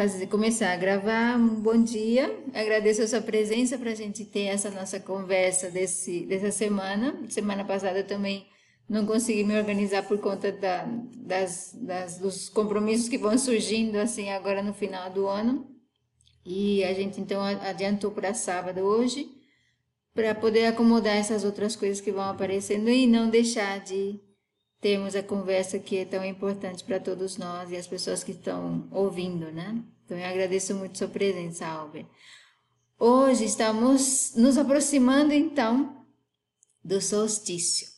fazer, começar a gravar. Um bom dia. Agradeço a sua presença para a gente ter essa nossa conversa desse, dessa semana. Semana passada eu também não consegui me organizar por conta da, das, das, dos compromissos que vão surgindo assim agora no final do ano. E a gente então adiantou para sábado hoje para poder acomodar essas outras coisas que vão aparecendo e não deixar de termos a conversa que é tão importante para todos nós e as pessoas que estão ouvindo, né? Então eu agradeço muito sua presença, Albert. Hoje estamos nos aproximando então do solstício.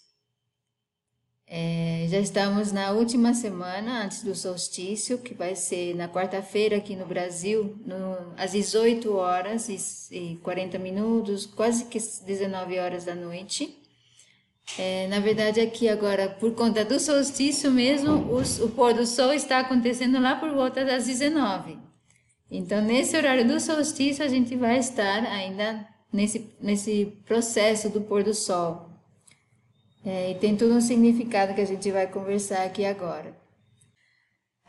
É, já estamos na última semana antes do solstício, que vai ser na quarta-feira aqui no Brasil, no, às 18 horas e, e 40 minutos, quase que 19 horas da noite. É, na verdade, aqui agora, por conta do solstício mesmo, os, o pôr do sol está acontecendo lá por volta das 19. Então, nesse horário do solstício, a gente vai estar ainda nesse, nesse processo do pôr do sol. É, e tem todo um significado que a gente vai conversar aqui agora.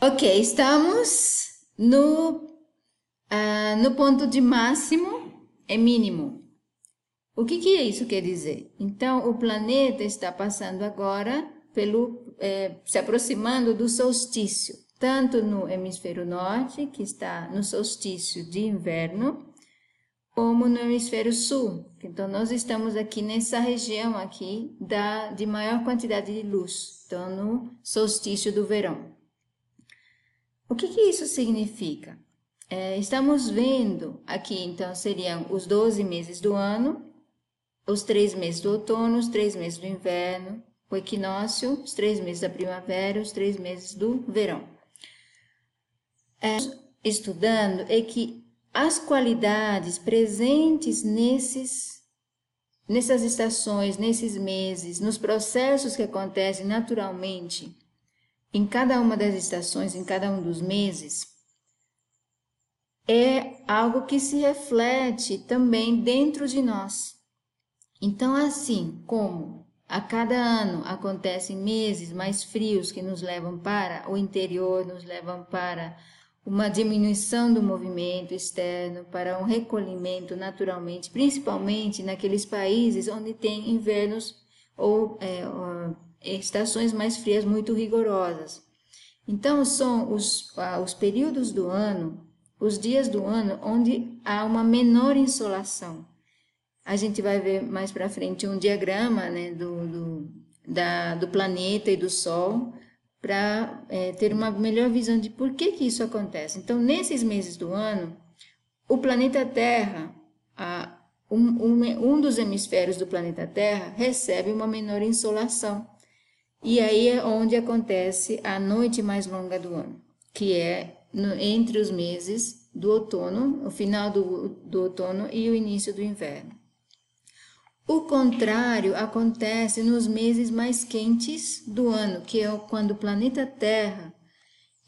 Ok, estamos no, uh, no ponto de máximo e mínimo. O que, que isso quer dizer? Então, o planeta está passando agora pelo é, se aproximando do solstício, tanto no hemisfério norte, que está no solstício de inverno, como no hemisfério sul. Então, nós estamos aqui nessa região aqui da, de maior quantidade de luz, então no solstício do verão. O que, que isso significa? É, estamos vendo aqui, então, seriam os 12 meses do ano, os três meses do outono, os três meses do inverno, o equinócio, os três meses da primavera, os três meses do verão. É, estudando é que as qualidades presentes nesses nessas estações, nesses meses, nos processos que acontecem naturalmente em cada uma das estações, em cada um dos meses, é algo que se reflete também dentro de nós. Então, assim como a cada ano acontecem meses mais frios que nos levam para o interior, nos levam para uma diminuição do movimento externo, para um recolhimento naturalmente, principalmente naqueles países onde tem invernos ou é, estações mais frias muito rigorosas. Então, são os, os períodos do ano, os dias do ano onde há uma menor insolação. A gente vai ver mais para frente um diagrama né, do, do, da, do planeta e do Sol para é, ter uma melhor visão de por que, que isso acontece. Então, nesses meses do ano, o planeta Terra, a, um, um, um dos hemisférios do planeta Terra recebe uma menor insolação. E aí é onde acontece a noite mais longa do ano, que é no, entre os meses do outono, o final do, do outono e o início do inverno. O contrário acontece nos meses mais quentes do ano, que é quando o planeta Terra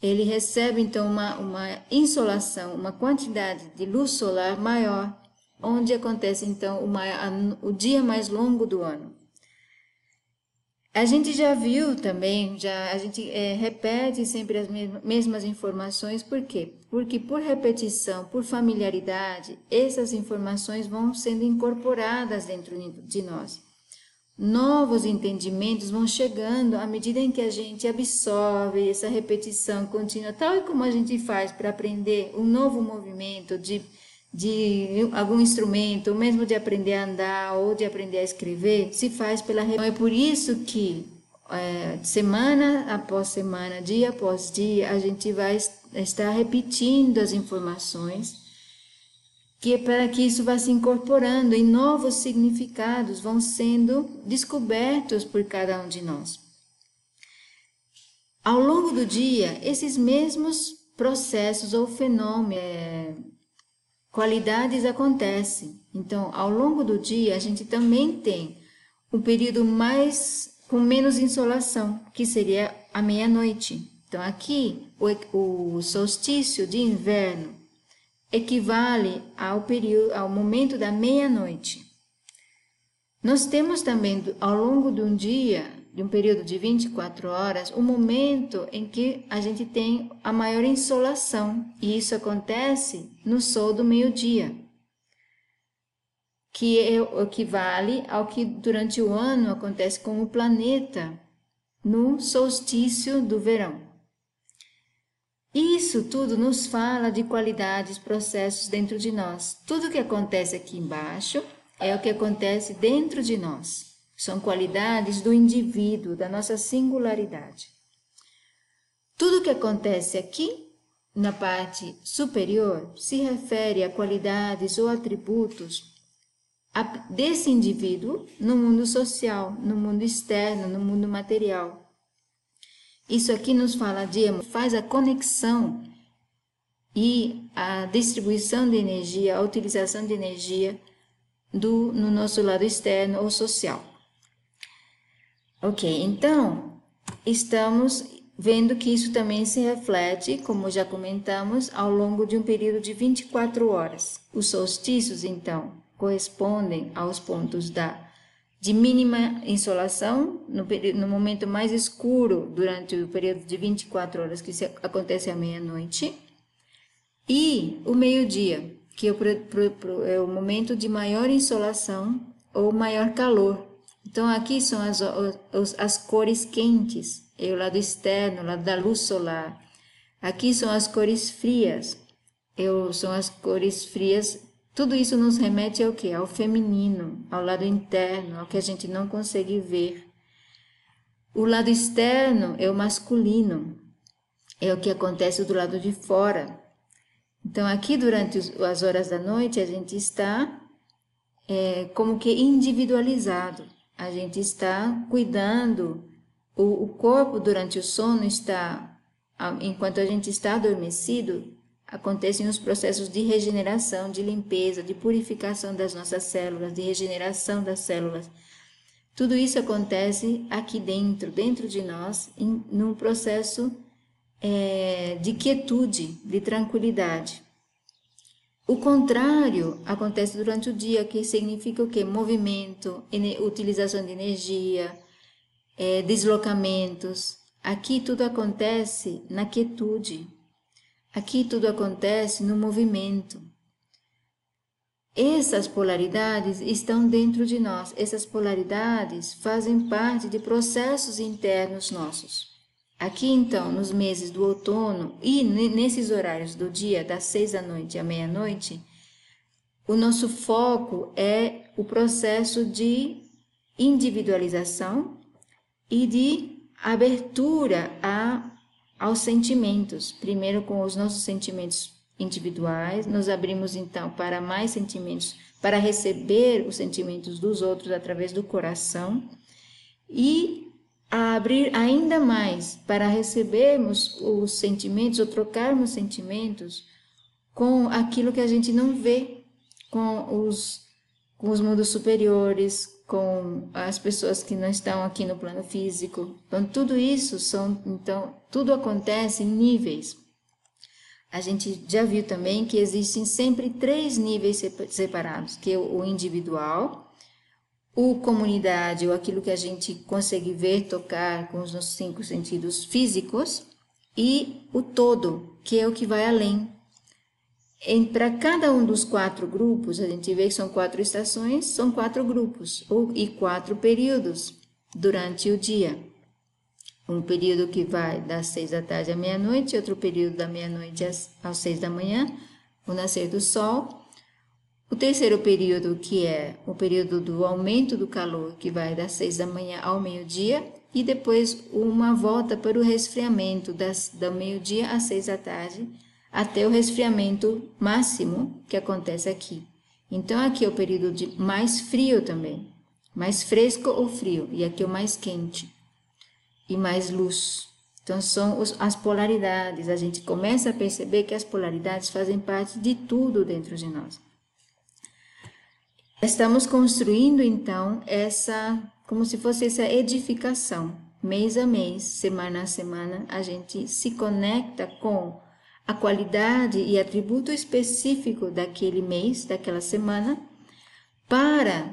ele recebe então uma, uma insolação, uma quantidade de luz solar maior, onde acontece então uma, o dia mais longo do ano. A gente já viu também, já a gente é, repete sempre as mesmas informações, por quê? Porque por repetição, por familiaridade, essas informações vão sendo incorporadas dentro de nós. Novos entendimentos vão chegando à medida em que a gente absorve essa repetição contínua, tal e como a gente faz para aprender um novo movimento de de algum instrumento, ou mesmo de aprender a andar ou de aprender a escrever, se faz pela repetição. É por isso que é, semana após semana, dia após dia, a gente vai estar repetindo as informações, que é para que isso vá se incorporando e novos significados vão sendo descobertos por cada um de nós. Ao longo do dia, esses mesmos processos ou fenômenos é, qualidades acontecem. Então, ao longo do dia, a gente também tem um período mais com menos insolação, que seria a meia-noite. Então, aqui, o, o solstício de inverno equivale ao período, ao momento da meia-noite. Nós temos também, ao longo de um dia, de um período de 24 horas, o momento em que a gente tem a maior insolação, e isso acontece no sol do meio-dia, que é equivale ao que durante o ano acontece com o planeta no solstício do verão. Isso tudo nos fala de qualidades, processos dentro de nós. Tudo que acontece aqui embaixo é o que acontece dentro de nós. São qualidades do indivíduo, da nossa singularidade. Tudo que acontece aqui, na parte superior, se refere a qualidades ou atributos desse indivíduo no mundo social, no mundo externo, no mundo material. Isso aqui nos fala de faz a conexão e a distribuição de energia, a utilização de energia do no nosso lado externo ou social. Ok, então estamos vendo que isso também se reflete, como já comentamos, ao longo de um período de 24 horas. Os solstícios, então, correspondem aos pontos da de mínima insolação no, no momento mais escuro durante o período de 24 horas que acontece à meia-noite e o meio-dia que é o, é o momento de maior insolação ou maior calor então, aqui são as, as cores quentes, é o lado externo, o lado da luz solar. Aqui são as cores frias, é são as cores frias. Tudo isso nos remete ao que? Ao feminino, ao lado interno, ao que a gente não consegue ver. O lado externo é o masculino, é o que acontece do lado de fora. Então, aqui durante as horas da noite, a gente está é, como que individualizado a gente está cuidando, o, o corpo durante o sono está, enquanto a gente está adormecido, acontecem os processos de regeneração, de limpeza, de purificação das nossas células, de regeneração das células. Tudo isso acontece aqui dentro, dentro de nós, em, num processo é, de quietude, de tranquilidade. O contrário acontece durante o dia, que significa o quê? Movimento, utilização de energia, é, deslocamentos. Aqui tudo acontece na quietude. Aqui tudo acontece no movimento. Essas polaridades estão dentro de nós. Essas polaridades fazem parte de processos internos nossos. Aqui então, nos meses do outono e nesses horários do dia, das seis da noite à meia-noite, o nosso foco é o processo de individualização e de abertura a, aos sentimentos. Primeiro, com os nossos sentimentos individuais, nos abrimos então para mais sentimentos, para receber os sentimentos dos outros através do coração e a abrir ainda mais para recebermos os sentimentos ou trocarmos sentimentos com aquilo que a gente não vê, com os, com os mundos superiores, com as pessoas que não estão aqui no plano físico. Então, tudo isso são, então, tudo acontece em níveis. A gente já viu também que existem sempre três níveis separados, que é o individual, o comunidade, ou aquilo que a gente consegue ver, tocar com os nossos cinco sentidos físicos, e o todo, que é o que vai além. Para cada um dos quatro grupos, a gente vê que são quatro estações, são quatro grupos, ou, e quatro períodos durante o dia. Um período que vai das seis da tarde à meia-noite, outro período da meia-noite às, às seis da manhã, o nascer do sol, o terceiro período, que é o período do aumento do calor, que vai das seis da manhã ao meio-dia, e depois uma volta para o resfriamento das, do meio-dia às seis da tarde, até o resfriamento máximo que acontece aqui. Então, aqui é o período de mais frio também, mais fresco ou frio, e aqui é o mais quente e mais luz. Então, são os, as polaridades. A gente começa a perceber que as polaridades fazem parte de tudo dentro de nós. Estamos construindo então essa, como se fosse essa edificação. Mês a mês, semana a semana, a gente se conecta com a qualidade e atributo específico daquele mês, daquela semana, para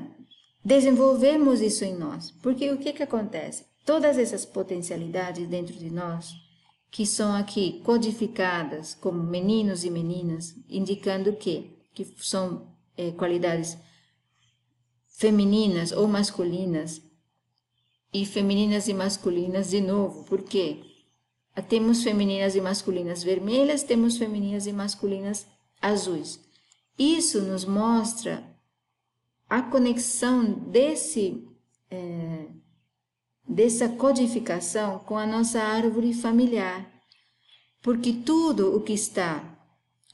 desenvolvermos isso em nós. Porque o que, que acontece? todas essas potencialidades dentro de nós, que são aqui codificadas como meninos e meninas, indicando que, que são é, qualidades femininas ou masculinas, e femininas e masculinas de novo, porque temos femininas e masculinas vermelhas, temos femininas e masculinas azuis. Isso nos mostra a conexão desse é, dessa codificação com a nossa árvore familiar, porque tudo o que está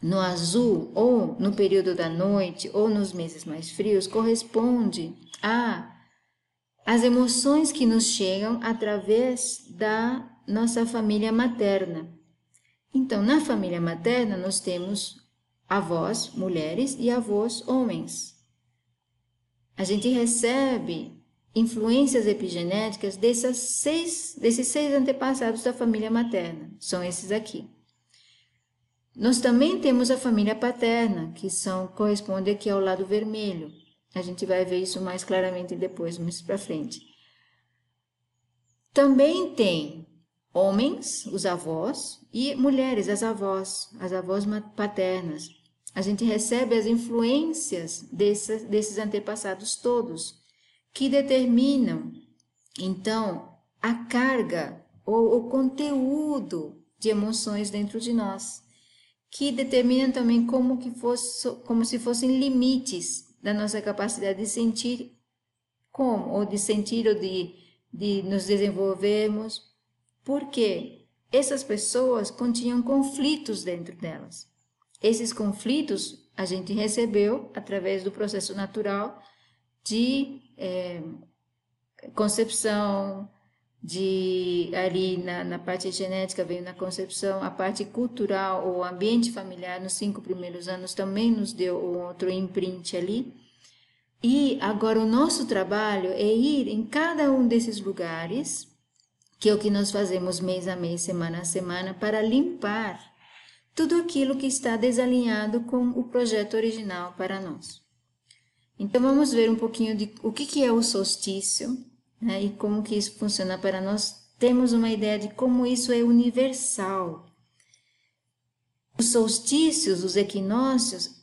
no azul ou no período da noite ou nos meses mais frios corresponde a as emoções que nos chegam através da nossa família materna. Então, na família materna, nós temos avós mulheres e avós homens. A gente recebe influências epigenéticas seis, desses seis antepassados da família materna, são esses aqui. Nós também temos a família paterna, que são corresponde aqui ao lado vermelho. A gente vai ver isso mais claramente depois, mais para frente. Também tem homens, os avós, e mulheres, as avós, as avós paternas. A gente recebe as influências desses, desses antepassados todos que determinam, então, a carga ou o conteúdo de emoções dentro de nós, que determinam também como, que fosse, como se fossem limites da nossa capacidade de sentir como, ou de sentir ou de, de nos desenvolvermos, porque essas pessoas continham conflitos dentro delas. Esses conflitos a gente recebeu através do processo natural de é, concepção, de ali na, na parte genética veio na concepção, a parte cultural ou ambiente familiar nos cinco primeiros anos também nos deu outro imprint ali. E agora o nosso trabalho é ir em cada um desses lugares, que é o que nós fazemos mês a mês, semana a semana, para limpar tudo aquilo que está desalinhado com o projeto original para nós. Então vamos ver um pouquinho de o que, que é o solstício né, e como que isso funciona para nós. Temos uma ideia de como isso é universal. Os solstícios, os equinócios,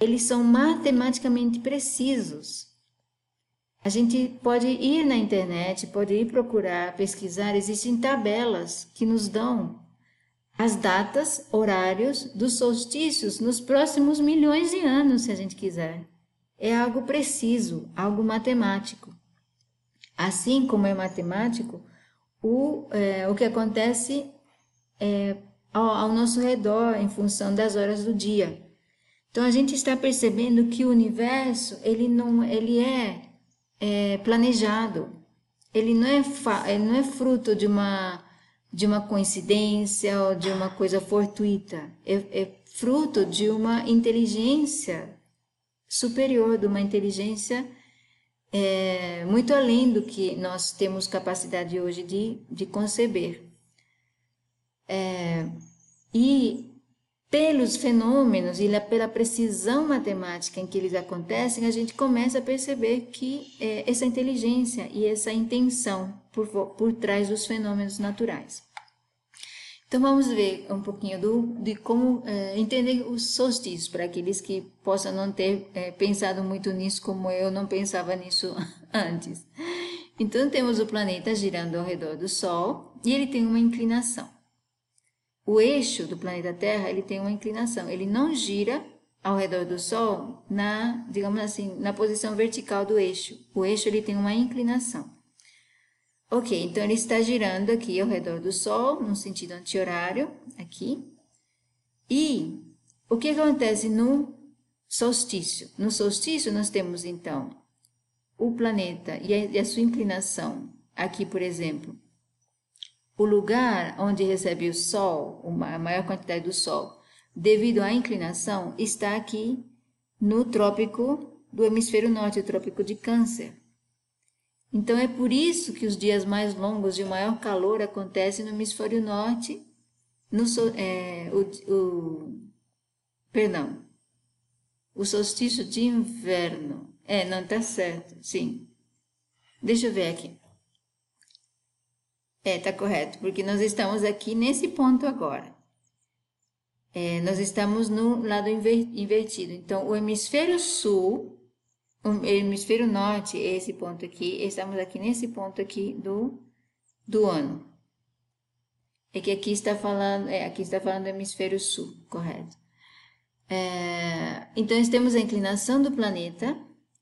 eles são matematicamente precisos. A gente pode ir na internet, pode ir procurar, pesquisar, existem tabelas que nos dão as datas, horários dos solstícios nos próximos milhões de anos, se a gente quiser é algo preciso, algo matemático. Assim como é matemático, o, é, o que acontece é, ao, ao nosso redor em função das horas do dia. Então a gente está percebendo que o universo ele não ele é, é planejado, ele não é ele não é fruto de uma de uma coincidência ou de uma coisa fortuita, é, é fruto de uma inteligência superior, de uma inteligência é, muito além do que nós temos capacidade hoje de, de conceber. É, e pelos fenômenos e pela precisão matemática em que eles acontecem, a gente começa a perceber que é, essa inteligência e essa intenção por, por trás dos fenômenos naturais. Então vamos ver um pouquinho do, de como é, entender os solstícios, para aqueles que possam não ter é, pensado muito nisso como eu não pensava nisso antes. Então temos o planeta girando ao redor do Sol e ele tem uma inclinação. O eixo do planeta Terra ele tem uma inclinação, ele não gira ao redor do Sol na, digamos assim, na posição vertical do eixo. O eixo ele tem uma inclinação. Ok, então ele está girando aqui ao redor do Sol, no sentido anti-horário, aqui. E o que acontece no solstício? No solstício, nós temos, então, o planeta e a, sua inclinação. Aqui, por exemplo, o lugar onde recebe o Sol, a maior quantidade do Sol, devido à inclinação, está aqui no trópico do hemisfério norte, o trópico de Câncer. Então é por isso que os dias mais longos de maior calor acontecem no hemisfério norte, no, é, o, o, perdão, o solstício de inverno. É, não está certo, sim. Deixa eu ver aqui. É, tá correto, porque nós estamos aqui nesse ponto agora. É, nós estamos no lado inver invertido. Então, o hemisfério sul, o hemisfério norte, esse ponto aqui, estamos aqui nesse ponto aqui do, do ano. É que aqui está falando, é, aqui está falando do hemisfério sul, correto. É, então, temos a inclinação do planeta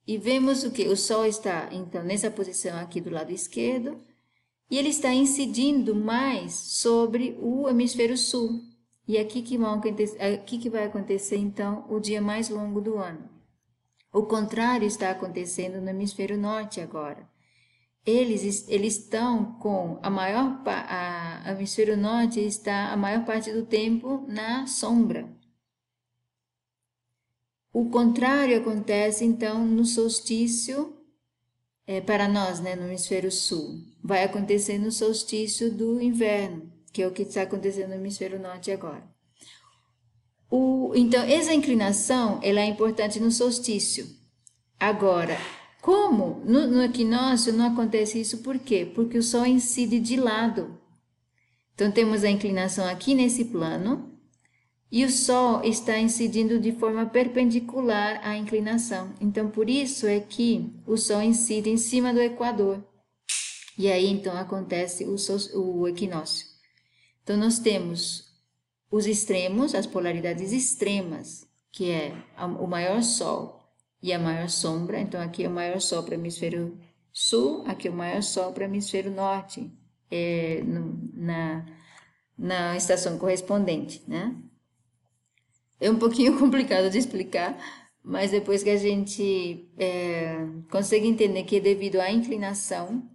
e vemos o que? O Sol está, então, nessa posição aqui do lado esquerdo e ele está incidindo mais sobre o hemisfério sul. E aqui que, aqui que vai acontecer, então, o dia mais longo do ano. O contrário está acontecendo no hemisfério norte agora. Eles, eles estão com a maior a, a hemisfério norte está a maior parte do tempo na sombra. O contrário acontece então no solstício é, para nós, né, no hemisfério sul. Vai acontecer no solstício do inverno, que é o que está acontecendo no hemisfério norte agora. O, então, essa inclinação ela é importante no solstício. Agora, como no, no equinócio não acontece isso, por quê? Porque o Sol incide de lado. Então, temos a inclinação aqui nesse plano, e o Sol está incidindo de forma perpendicular à inclinação. Então, por isso é que o Sol incide em cima do Equador. E aí, então, acontece o, o equinócio. Então, nós temos os extremos, as polaridades extremas, que é o maior Sol e a maior sombra. Então, aqui é o maior Sol para o hemisfério sul, aqui é o maior Sol para o hemisfério norte, é, no, na, na estação correspondente, né? é um pouquinho complicado de explicar, mas depois que a gente é, consegue entender que é devido à inclinação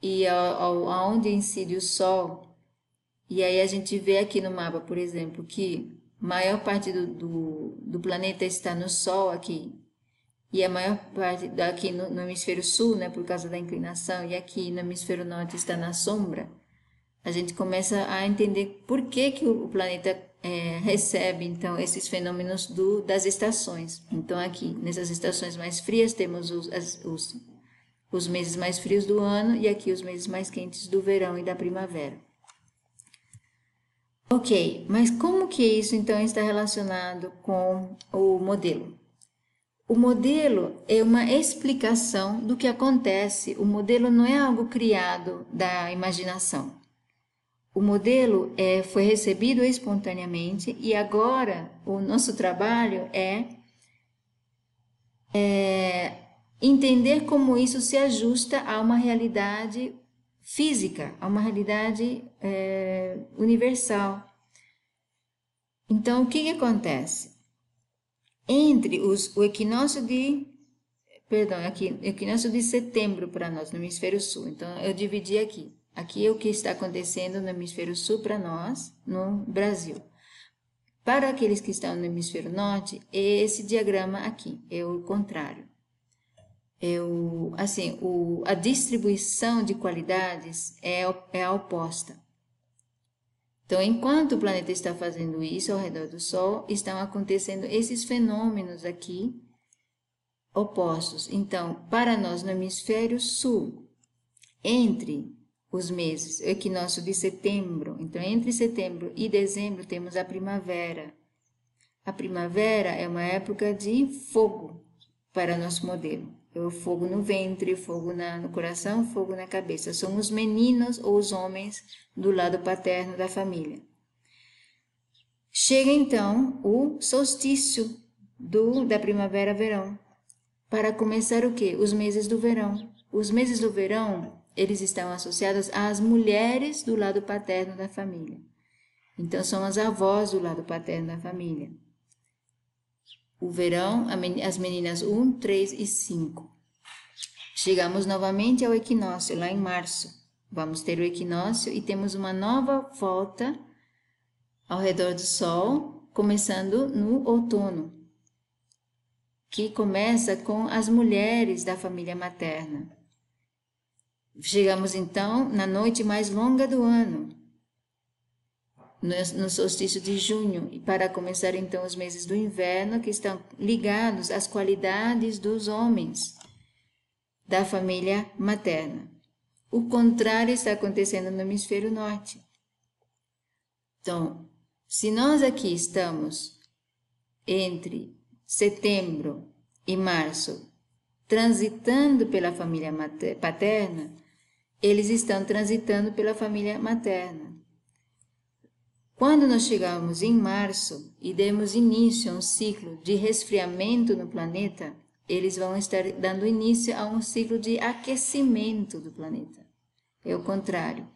e ao, ao, aonde incide o Sol, e aí a gente vê aqui no mapa, por exemplo, que maior parte do, do, do planeta está no Sol aqui, e a maior parte aqui no, no, hemisfério sul, né, por causa da inclinação, e aqui no hemisfério norte está na sombra, a gente começa a entender por que, que o planeta é, recebe então esses fenômenos do, das estações. Então aqui nessas estações mais frias temos os, as, os, os meses mais frios do ano e aqui os meses mais quentes do verão e da primavera. Ok, mas como que isso então está relacionado com o modelo? O modelo é uma explicação do que acontece. O modelo não é algo criado da imaginação. O modelo é, foi recebido espontaneamente e agora o nosso trabalho é, é entender como isso se ajusta a uma realidade física, a uma realidade é, universal. Então, o que, que acontece? Entre os, o equinócio de perdão, aqui, equinócio de setembro para nós, no hemisfério sul. Então, eu dividi aqui. Aqui é o que está acontecendo no hemisfério sul para nós, no Brasil. Para aqueles que estão no hemisfério norte, esse diagrama aqui é o contrário. É o, assim, o, a distribuição de qualidades é, é a oposta. Então, enquanto o planeta está fazendo isso ao redor do Sol, estão acontecendo esses fenômenos aqui opostos. Então, para nós no hemisfério sul, entre os meses, equinócio de setembro. Então, entre setembro e dezembro temos a primavera. A primavera é uma época de fogo para nosso modelo. Fogo no ventre, fogo na, no coração, fogo na cabeça. São os meninos ou os homens do lado paterno da família. Chega então o solstício do, da primavera-verão. Para começar o que? Os meses do verão. Os meses do verão eles estão associados às mulheres do lado paterno da família. Então, são as avós do lado paterno da família. O verão, as meninas 1, 3 e 5. Chegamos novamente ao equinócio, lá em março. Vamos ter o equinócio e temos uma nova volta ao redor do Sol, começando no outono, que começa com as mulheres da família materna. Chegamos então na noite mais longa do ano, no solstício de junho, e para começar então os meses do inverno, que estão ligados às qualidades dos homens da família materna. O contrário está acontecendo no hemisfério norte. Então, se nós aqui estamos entre setembro e março transitando pela família paterna, eles estão transitando pela família materna. Quando nós chegarmos em março e demos início a um ciclo de resfriamento no planeta, eles vão estar dando início a um ciclo de aquecimento do planeta. É o contrário.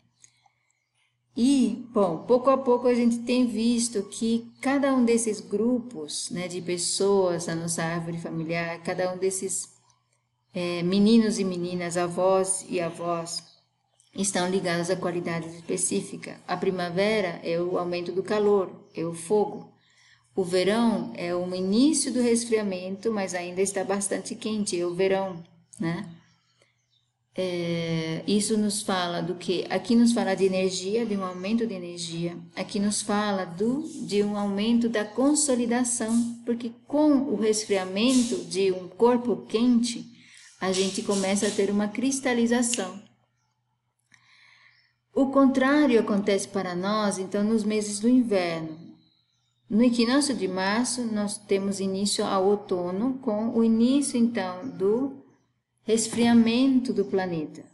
E, bom, pouco a pouco a gente tem visto que cada um desses grupos né, de pessoas na nossa árvore familiar, cada um desses é, meninos e meninas, avós e avós, estão ligados a qualidades específicas. A primavera é o aumento do calor, é o fogo. O verão é o início do resfriamento, mas ainda está bastante quente, é o verão, né? É, isso nos fala do que? Aqui nos fala de energia, de um aumento de energia. Aqui nos fala do, de um aumento da consolidação, porque com o resfriamento de um corpo quente, a gente começa a ter uma cristalização. O contrário acontece para nós, então, nos meses do inverno. No equinócio de março, nós temos início ao outono, com o início, então, do resfriamento do planeta.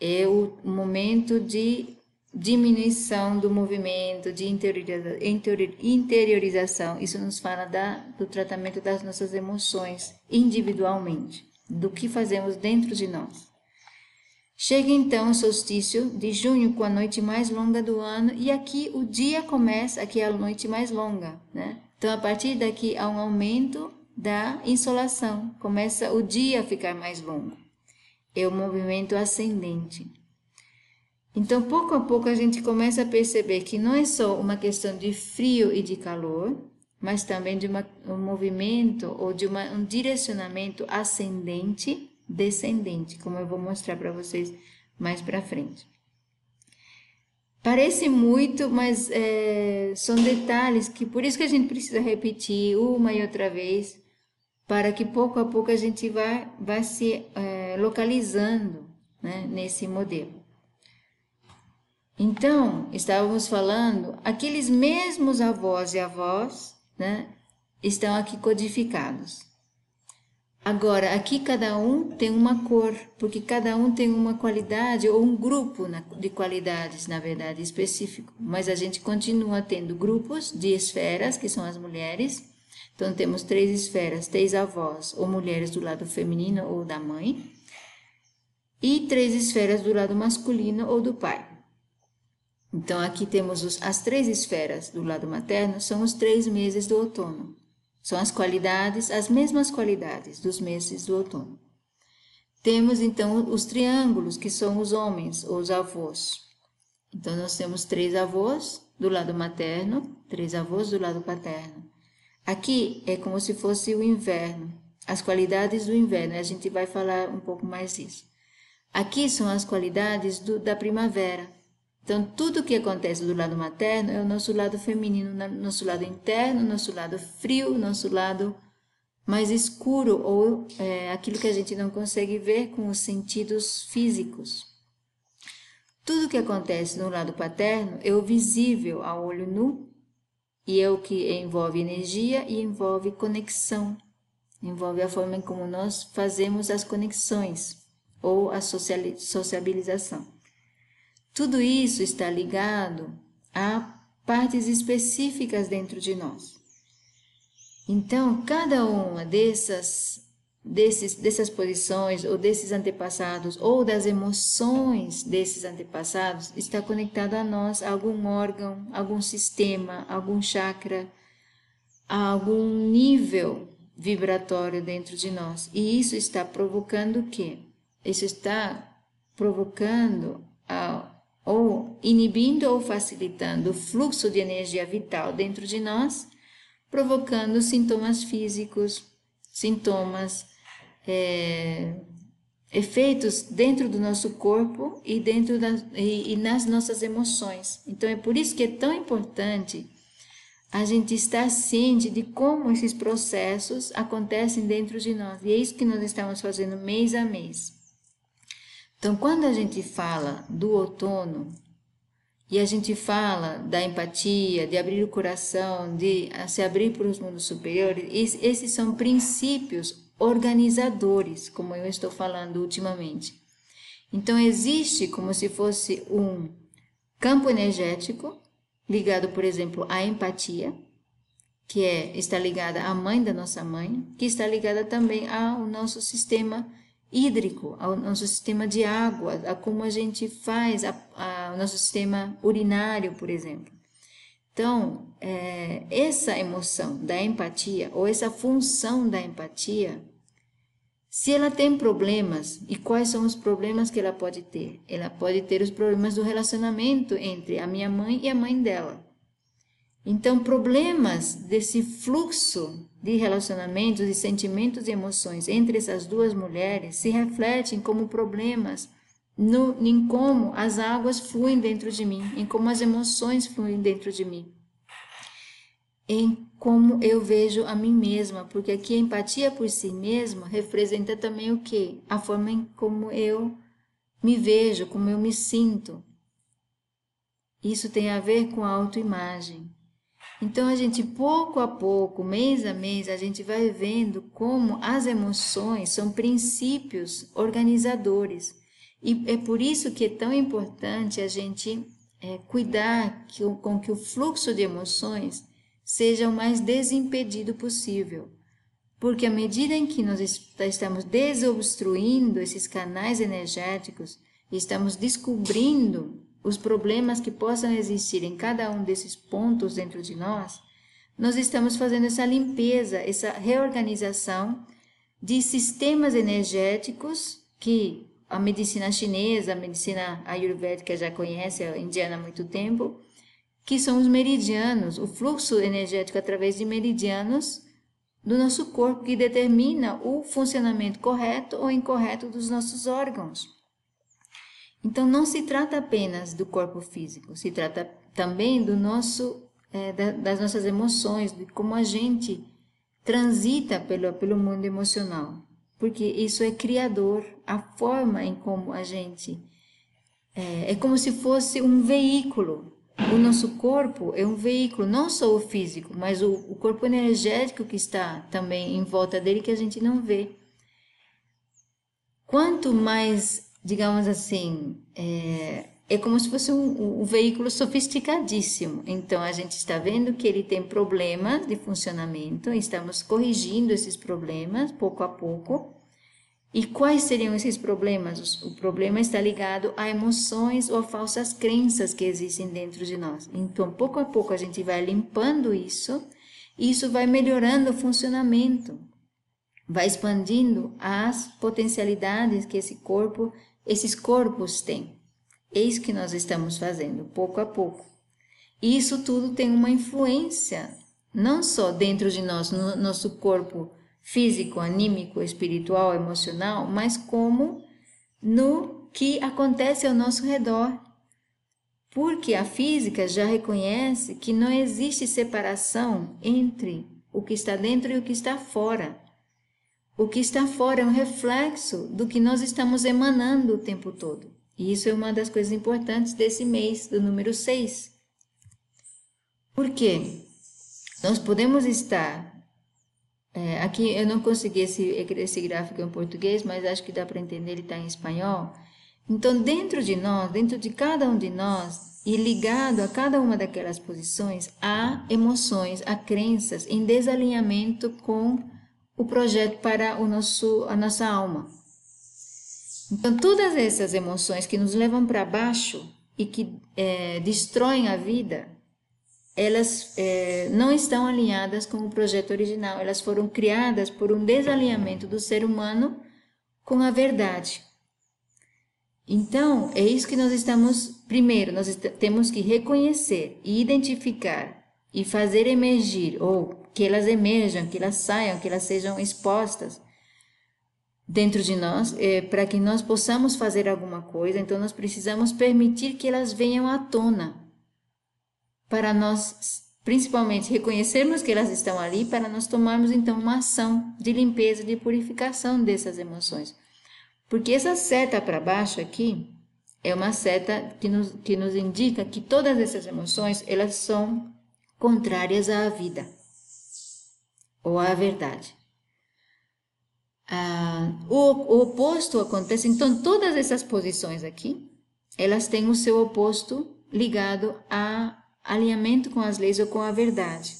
É o momento de diminuição do movimento, de interiorização. Isso nos fala da, do tratamento das nossas emoções individualmente, do que fazemos dentro de nós. Chega então o solstício de junho com a noite mais longa do ano e aqui o dia começa, aqui é a noite mais longa, né? Então a partir daqui há um aumento da insolação, começa o dia a ficar mais longo. É o movimento ascendente. Então pouco a pouco a gente começa a perceber que não é só uma questão de frio e de calor, mas também de uma, um movimento ou de uma, um direcionamento ascendente descendente, como eu vou mostrar para vocês mais para frente. Parece muito, mas é, são detalhes que por isso que a gente precisa repetir uma e outra vez, para que pouco a pouco a gente vá, vá se é, localizando né, nesse modelo. Então, estávamos falando, aqueles mesmos avós e avós né, estão aqui codificados. Agora, aqui cada um tem uma cor, porque cada um tem uma qualidade ou um grupo de qualidades, na verdade, específico. Mas a gente continua tendo grupos de esferas, que são as mulheres. Então, temos três esferas, três avós, ou mulheres do lado feminino ou da mãe, e três esferas do lado masculino ou do pai. Então, aqui temos os, as três esferas do lado materno, são os três meses do outono. São as qualidades, as mesmas qualidades dos meses do outono. Temos então os triângulos, que são os homens, ou os avós. Então, nós temos três avós do lado materno, três avós do lado paterno. Aqui é como se fosse o inverno, as qualidades do inverno, a gente vai falar um pouco mais disso. Aqui são as qualidades do, da primavera, então, tudo que acontece do lado materno é o nosso lado feminino, nosso lado interno, nosso lado frio, nosso lado mais escuro, ou é, aquilo que a gente não consegue ver com os sentidos físicos. Tudo que acontece no lado paterno é o visível ao olho nu e é o que envolve energia e envolve conexão, envolve a forma como nós fazemos as conexões ou a sociabilização. Tudo isso está ligado a partes específicas dentro de nós. Então, cada uma dessas, desses, dessas posições, ou desses antepassados, ou das emoções desses antepassados, está conectado a nós, a algum órgão, algum sistema, algum chakra, algum nível vibratório dentro de nós. E isso está provocando o quê? Isso está provocando a ou inibindo ou facilitando o fluxo de energia vital dentro de nós, provocando sintomas físicos, sintomas, é, efeitos dentro do nosso corpo e dentro das, e, e nas nossas emoções. Então é por isso que é tão importante a gente estar ciente de como esses processos acontecem dentro de nós. E é isso que nós estamos fazendo mês a mês Então, quando a gente fala do outono e a gente fala da empatia, de abrir o coração, de se abrir para os mundos superiores, esses são princípios organizadores, como eu estou falando ultimamente. Então, existe como se fosse um campo energético ligado, por exemplo, à empatia, que é, está ligada à mãe da nossa mãe, que está ligada também ao nosso sistema hídrico, ao nosso sistema de água, a como a gente faz o nosso sistema urinário, por exemplo. Então, é, essa emoção da empatia, ou essa função da empatia, se ela tem problemas, e quais são os problemas que ela pode ter? Ela pode ter os problemas do relacionamento entre a minha mãe e a mãe dela. Então, problemas desse fluxo de relacionamentos, de sentimentos e emoções entre essas duas mulheres se refletem como problemas no, em como as águas fluem dentro de mim, em como as emoções fluem dentro de mim, em como eu vejo a mim mesma, porque aqui a empatia por si mesma representa também o que? A forma em como eu me vejo, como eu me sinto. Isso tem a ver com a autoimagem. Então a gente pouco a pouco, mês a mês, a gente vai vendo como as emoções são princípios organizadores. E é por isso que é tão importante a gente é, cuidar que, com que o fluxo de emoções seja o mais desimpedido possível. Porque à medida em que nós estamos desobstruindo esses canais energéticos, estamos descobrindo os problemas que possam existir em cada um desses pontos dentro de nós, nós estamos fazendo essa limpeza, essa reorganização de sistemas energéticos que a medicina chinesa, a medicina ayurvédica já conhece, a indiana há muito tempo, que são os meridianos, o fluxo energético através de meridianos do nosso corpo que determina o funcionamento correto ou incorreto dos nossos órgãos. Então, não se trata apenas do corpo físico, se trata também do nosso, é, das nossas emoções, de como a gente transita pelo, pelo mundo emocional, porque isso é criador, a forma em como a gente é, é como se fosse um veículo. O nosso corpo é um veículo, não só o físico, mas o, o corpo energético que está também em volta dele que a gente não vê. Quanto mais digamos assim, é, é como se fosse um, um, veículo sofisticadíssimo. Então, a gente está vendo que ele tem problemas de funcionamento, estamos corrigindo esses problemas pouco a pouco. E quais seriam esses problemas? O problema está ligado a emoções ou a falsas crenças que existem dentro de nós. Então, pouco a pouco, a gente vai limpando isso, e isso vai melhorando o funcionamento, vai expandindo as potencialidades que esse corpo esses corpos têm. Eis que nós estamos fazendo, pouco a pouco. E isso tudo tem uma influência, não só dentro de nós, no nosso corpo físico, anímico, espiritual, emocional, mas como no que acontece ao nosso redor. Porque a física já reconhece que não existe separação entre o que está dentro e o que está fora. O que está fora é um reflexo do que nós estamos emanando o tempo todo. E isso é uma das coisas importantes desse mês, do número 6. Por quê? Nós podemos estar. É, aqui eu não consegui esse, esse gráfico em português, mas acho que dá para entender, ele está em espanhol. Então, dentro de nós, dentro de cada um de nós, e ligado a cada uma daquelas posições, há emoções, há crenças em desalinhamento com o projeto para o nosso, a nossa alma. Então, todas essas emoções que nos levam para baixo e que é, destroem a vida, elas é, não estão alinhadas com o projeto original. Elas foram criadas por um desalinhamento do ser humano com a verdade. Então, é isso que nós estamos. Primeiro, nós temos que reconhecer e identificar e fazer emergir ou que elas emerjam, que elas saiam, que elas sejam expostas dentro de nós, é, para que nós possamos fazer alguma coisa. Então, nós precisamos permitir que elas venham à tona, para nós, principalmente, reconhecermos que elas estão ali, para nós tomarmos então uma ação de limpeza, de purificação dessas emoções. Porque essa seta para baixo aqui é uma seta que nos, que nos indica que todas essas emoções elas são contrárias à vida ou à verdade. Ah, o, o oposto acontece, então todas essas posições aqui, elas têm o seu oposto ligado a alinhamento com as leis ou com a verdade.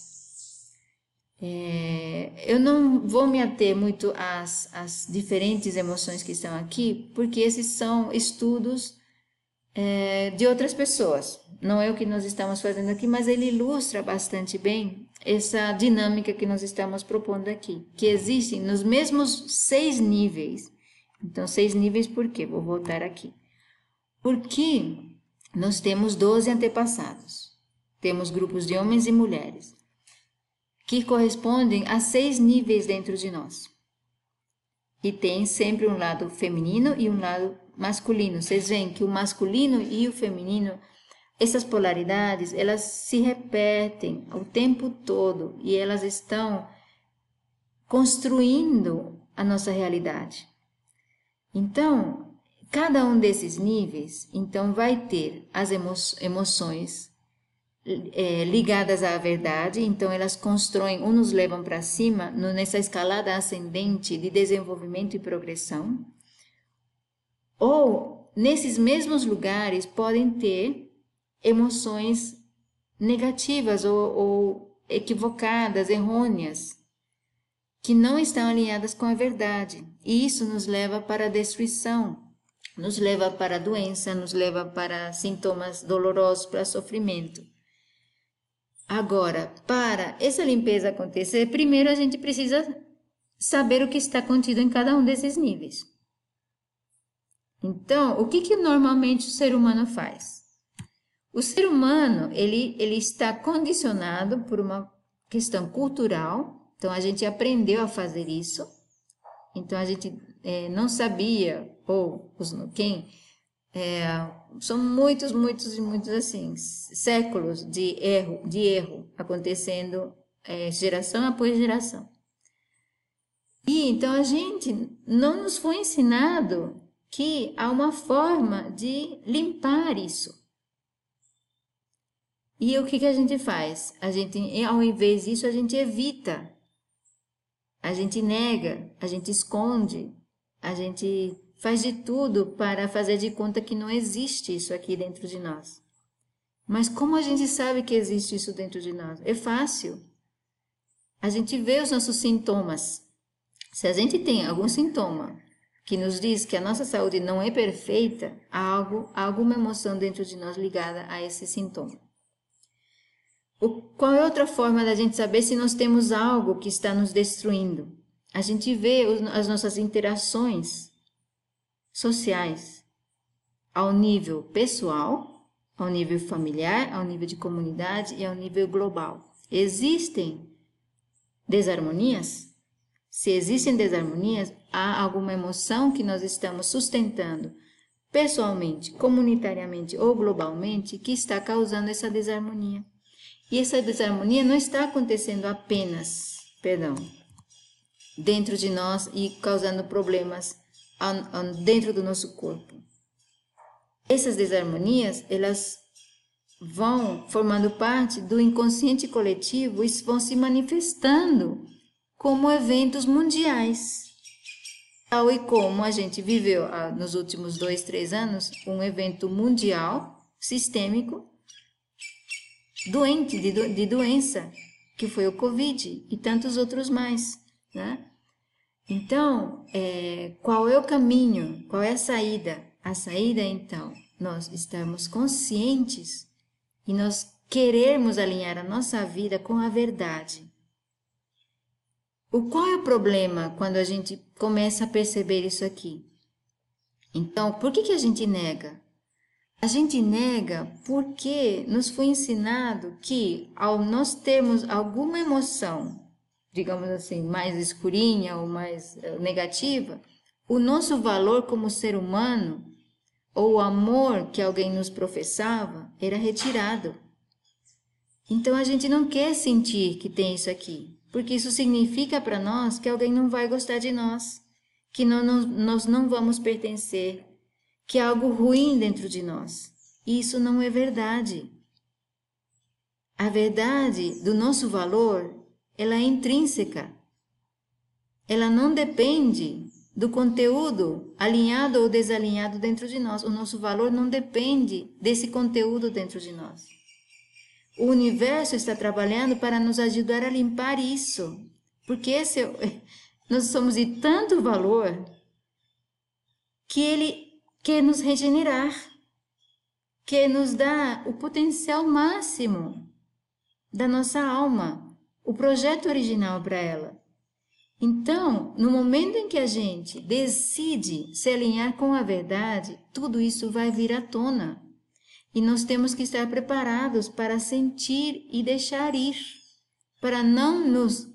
É, eu não vou me ater muito às, às diferentes emoções que estão aqui, porque esses são estudos é, de outras pessoas. Não é o que nós estamos fazendo aqui, mas ele ilustra bastante bem essa dinâmica que nós estamos propondo aqui, que existem nos mesmos seis níveis. Então, seis níveis por quê? Vou voltar aqui. Porque nós temos 12 antepassados. Temos grupos de homens e mulheres, que correspondem a seis níveis dentro de nós. E tem sempre um lado feminino e um lado masculino. Vocês veem que o masculino e o feminino, essas polaridades, elas se repetem o tempo todo e elas estão construindo a nossa realidade. Então, cada um desses níveis, então, vai ter as emo emoções é, ligadas à verdade, então elas constroem ou nos levam para cima nessa escalada ascendente de desenvolvimento e progressão, ou nesses mesmos lugares podem ter emoções negativas ou, ou equivocadas, errôneas, que não estão alinhadas com a verdade. E isso nos leva para a destruição, nos leva para a doença, nos leva para sintomas dolorosos, para sofrimento. Agora, para essa limpeza acontecer, primeiro a gente precisa saber o que está contido em cada um desses níveis. Então, o que, que normalmente o ser humano faz? O ser humano ele, ele está condicionado por uma questão cultural, então a gente aprendeu a fazer isso, então a gente é, não sabia, ou os, quem, é, são muitos, muitos e muitos assim, séculos de erro, de erro acontecendo é, geração após geração. E então a gente não nos foi ensinado que há uma forma de limpar isso. E o que, que a gente faz? A gente, ao invés disso, a gente evita, a gente nega, a gente esconde, a gente faz de tudo para fazer de conta que não existe isso aqui dentro de nós. Mas como a gente sabe que existe isso dentro de nós? É fácil. A gente vê os nossos sintomas. Se a gente tem algum sintoma que nos diz que a nossa saúde não é perfeita, há, algo, há alguma emoção dentro de nós ligada a esse sintoma. Qual é outra forma da gente saber se nós temos algo que está nos destruindo? A gente vê as nossas interações sociais ao nível pessoal, ao nível familiar, ao nível de comunidade e ao nível global. Existem desarmonias? Se existem desarmonias, há alguma emoção que nós estamos sustentando pessoalmente, comunitariamente ou globalmente que está causando essa desarmonia. E essa desarmonia não está acontecendo apenas, perdão, dentro de nós e causando problemas dentro do nosso corpo. Essas desarmonias, elas vão formando parte do inconsciente coletivo e vão se manifestando como eventos mundiais. Tal e como a gente viveu ah, nos últimos dois, três anos, um evento mundial, sistêmico, doente, de, do, de doença, que foi o Covid e tantos outros mais. Né? Então, é, qual é o caminho? Qual é a saída? A saída, então, nós estamos conscientes e nós queremos alinhar a nossa vida com a verdade. O qual é o problema quando a gente começa a perceber isso aqui? Então, por que, que a gente nega? A gente nega porque nos foi ensinado que ao nós termos alguma emoção, digamos assim, mais escurinha ou mais eh, negativa, o nosso valor como ser humano ou o amor que alguém nos professava era retirado. Então a gente não quer sentir que tem isso aqui porque isso significa para nós que alguém não vai gostar de nós, que não, não, nós não vamos pertencer, que há algo ruim dentro de nós. E isso não é verdade. A verdade do nosso valor, ela é intrínseca. Ela não depende do conteúdo alinhado ou desalinhado dentro de nós. O nosso valor não depende desse conteúdo dentro de nós. O universo está trabalhando para nos ajudar a limpar isso, porque esse, é nós somos de tanto valor que ele quer nos regenerar, quer nos dar o potencial máximo da nossa alma, o projeto original para ela. Então, no momento em que a gente decide se alinhar com a verdade, tudo isso vai vir à tona. E nós temos que estar preparados para sentir e deixar ir, para não nos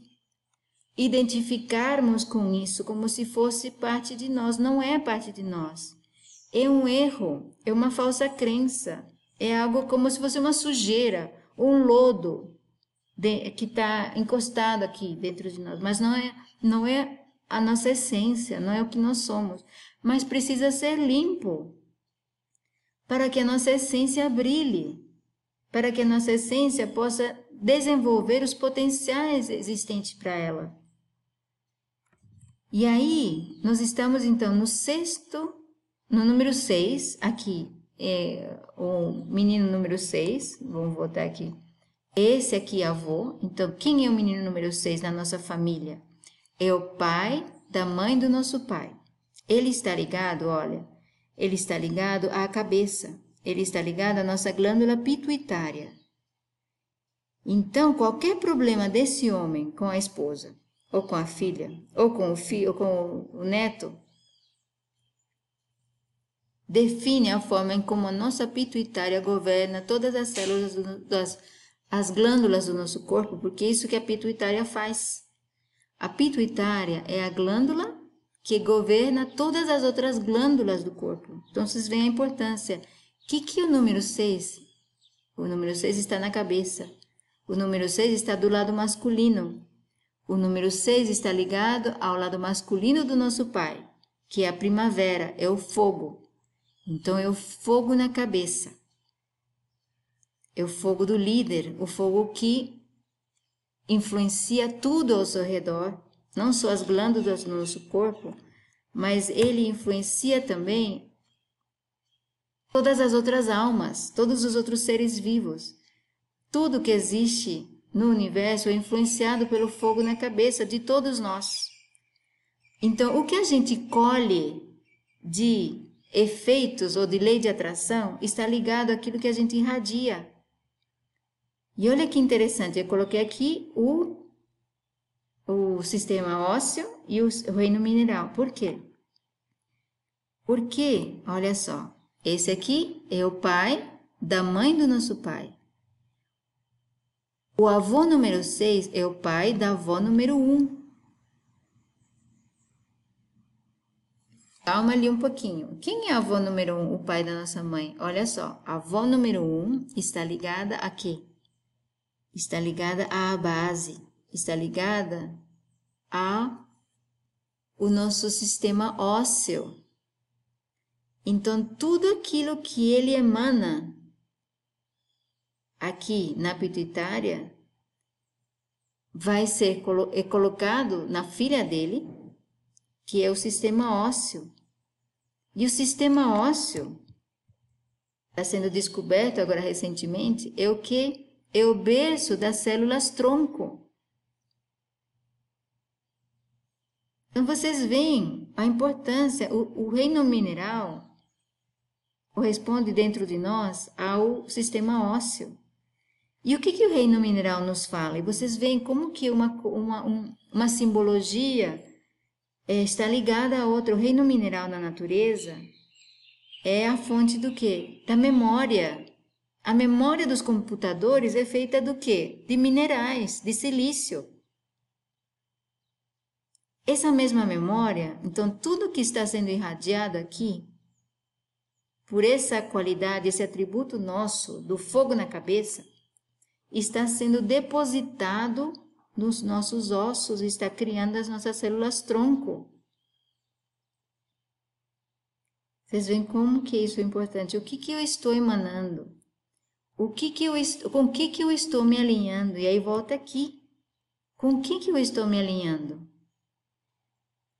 identificarmos com isso como se fosse parte de nós. Não é parte de nós. É um erro, é uma falsa crença, é algo como se fosse uma sujeira, um lodo de, que está encostado aqui dentro de nós, mas não é não é a nossa essência, não é o que nós somos, mas precisa ser limpo para que a nossa essência brilhe, para que a nossa essência possa desenvolver os potenciais existentes para ela. E aí, nós estamos então no sexto, no número 6, aqui, é, o menino número 6, vamos voltar aqui. Esse aqui é avô, então quem é o menino número 6 na nossa família? é o pai da mãe do nosso pai. Ele está ligado, olha, ele está ligado à cabeça, ele está ligado à nossa glândula pituitária. Então, qualquer problema desse homem com a esposa, ou com a filha, ou com o filho, ou com o neto, define a forma em como a nossa pituitária governa todas as células das as glândulas do nosso corpo, porque é isso que a pituitária faz. A pituitária é a glândula que governa todas as outras glândulas do corpo. Então, vocês veem a importância. O que, que o número 6? O número 6 está na cabeça. O número 6 está do lado masculino. O número 6 está ligado ao lado masculino do nosso pai, que é a primavera, é o fogo. Então, é o fogo na cabeça. É o fogo do líder, o fogo que influencia tudo ao seu redor, não só as glândulas do nosso corpo, mas ele influencia também todas as outras almas, todos os outros seres vivos. Tudo que existe no universo é influenciado pelo fogo na cabeça de todos nós. Então, o que a gente colhe de efeitos ou de lei de atração está ligado àquilo que a gente irradia. E olha que interessante, eu coloquei aqui o, o sistema ósseo e o, reino mineral. Por quê? Porque, olha só, esse aqui é o pai da mãe do nosso pai. O avô número 6 é o pai da avó número 1. Calma ali um pouquinho. Quem é a avó número 1, o pai da nossa mãe? Olha só, a avó número 1 está ligada a quê? está ligada à base, está ligada a o nosso sistema ósseo. Então, tudo aquilo que ele emana aqui na pituitária vai ser é colocado na filha dele, que é o sistema ósseo. E o sistema ósseo está sendo descoberto agora recentemente é o que é o berço das células tronco. Então vocês veem a importância, o, o reino mineral corresponde dentro de nós ao sistema ósseo. E o que, que o reino mineral nos fala? E vocês veem como que uma, uma, um, uma simbologia está ligada a outra. O reino mineral na natureza é a fonte do quê? Da memória. A memória dos computadores é feita do quê? De minerais, de silício. Essa mesma memória, então tudo que está sendo irradiado aqui, por essa qualidade, esse atributo nosso do fogo na cabeça, está sendo depositado nos nossos ossos, está criando as nossas células tronco. Vocês veem como que isso é importante. O que, que eu estou emanando? O que que eu com o que, que eu estou me alinhando? E aí volta aqui. Com o que, que eu estou me alinhando?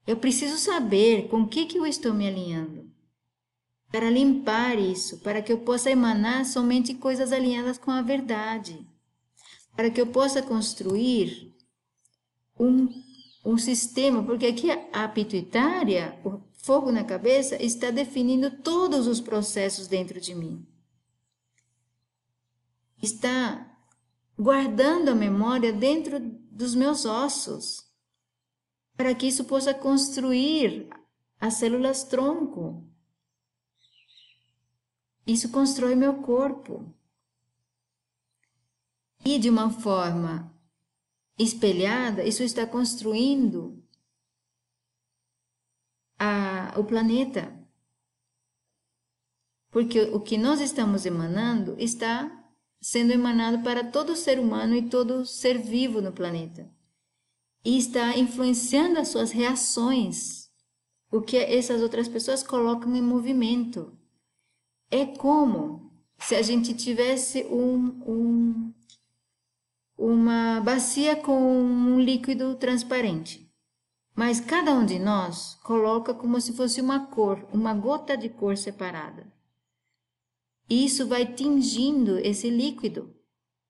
Eu preciso saber com o que, que eu estou me alinhando. Para limpar isso, para que eu possa emanar somente coisas alinhadas com a verdade. Para que eu possa construir um, um sistema, porque aqui a pituitária, o fogo na cabeça, está definindo todos os processos dentro de mim. Está guardando a memória dentro dos meus ossos, para que isso possa construir as células tronco. Isso constrói meu corpo. E de uma forma espelhada, isso está construindo a, o planeta. Porque o que nós estamos emanando está sendo emanado para todo ser humano e todo ser vivo no planeta. E está influenciando as suas reações, o que essas outras pessoas colocam em movimento. É como se a gente tivesse um, um uma bacia com um líquido transparente. Mas cada um de nós coloca como se fosse uma cor, uma gota de cor separada. Isso vai tingindo esse líquido.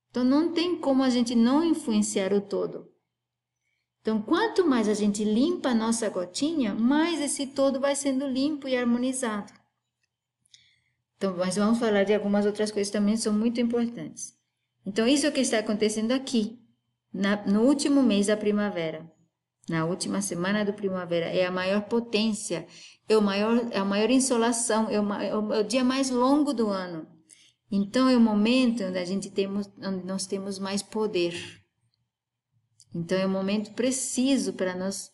Então não tem como a gente não influenciar o todo. Então, quanto mais a gente limpa a nossa gotinha, mais esse todo vai sendo limpo e harmonizado. Então, mas vamos falar de algumas outras coisas também que são muito importantes. Então, isso é o que está acontecendo aqui, na, no último mês da primavera, na última semana do primavera. É a maior potência, é, o maior, é a maior insolação, é o, é o, é o dia mais longo do ano. Então, é o momento onde a gente temos, onde nós temos mais poder. Então, é o momento preciso para nós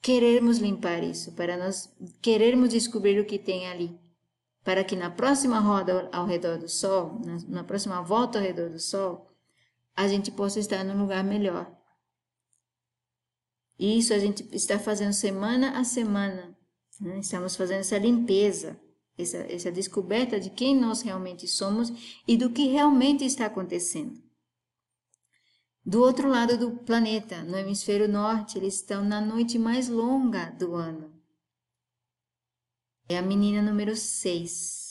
querermos limpar isso, para nós querermos descobrir o que tem ali para que na próxima roda ao redor do Sol, na, na próxima volta ao redor do Sol, a gente possa estar num lugar melhor. Isso a gente está fazendo semana a semana. Né? Estamos fazendo essa limpeza, essa, essa descoberta de quem nós realmente somos e do que realmente está acontecendo. Do outro lado do planeta, no hemisfério norte, eles estão na noite mais longa do ano é a menina número 6.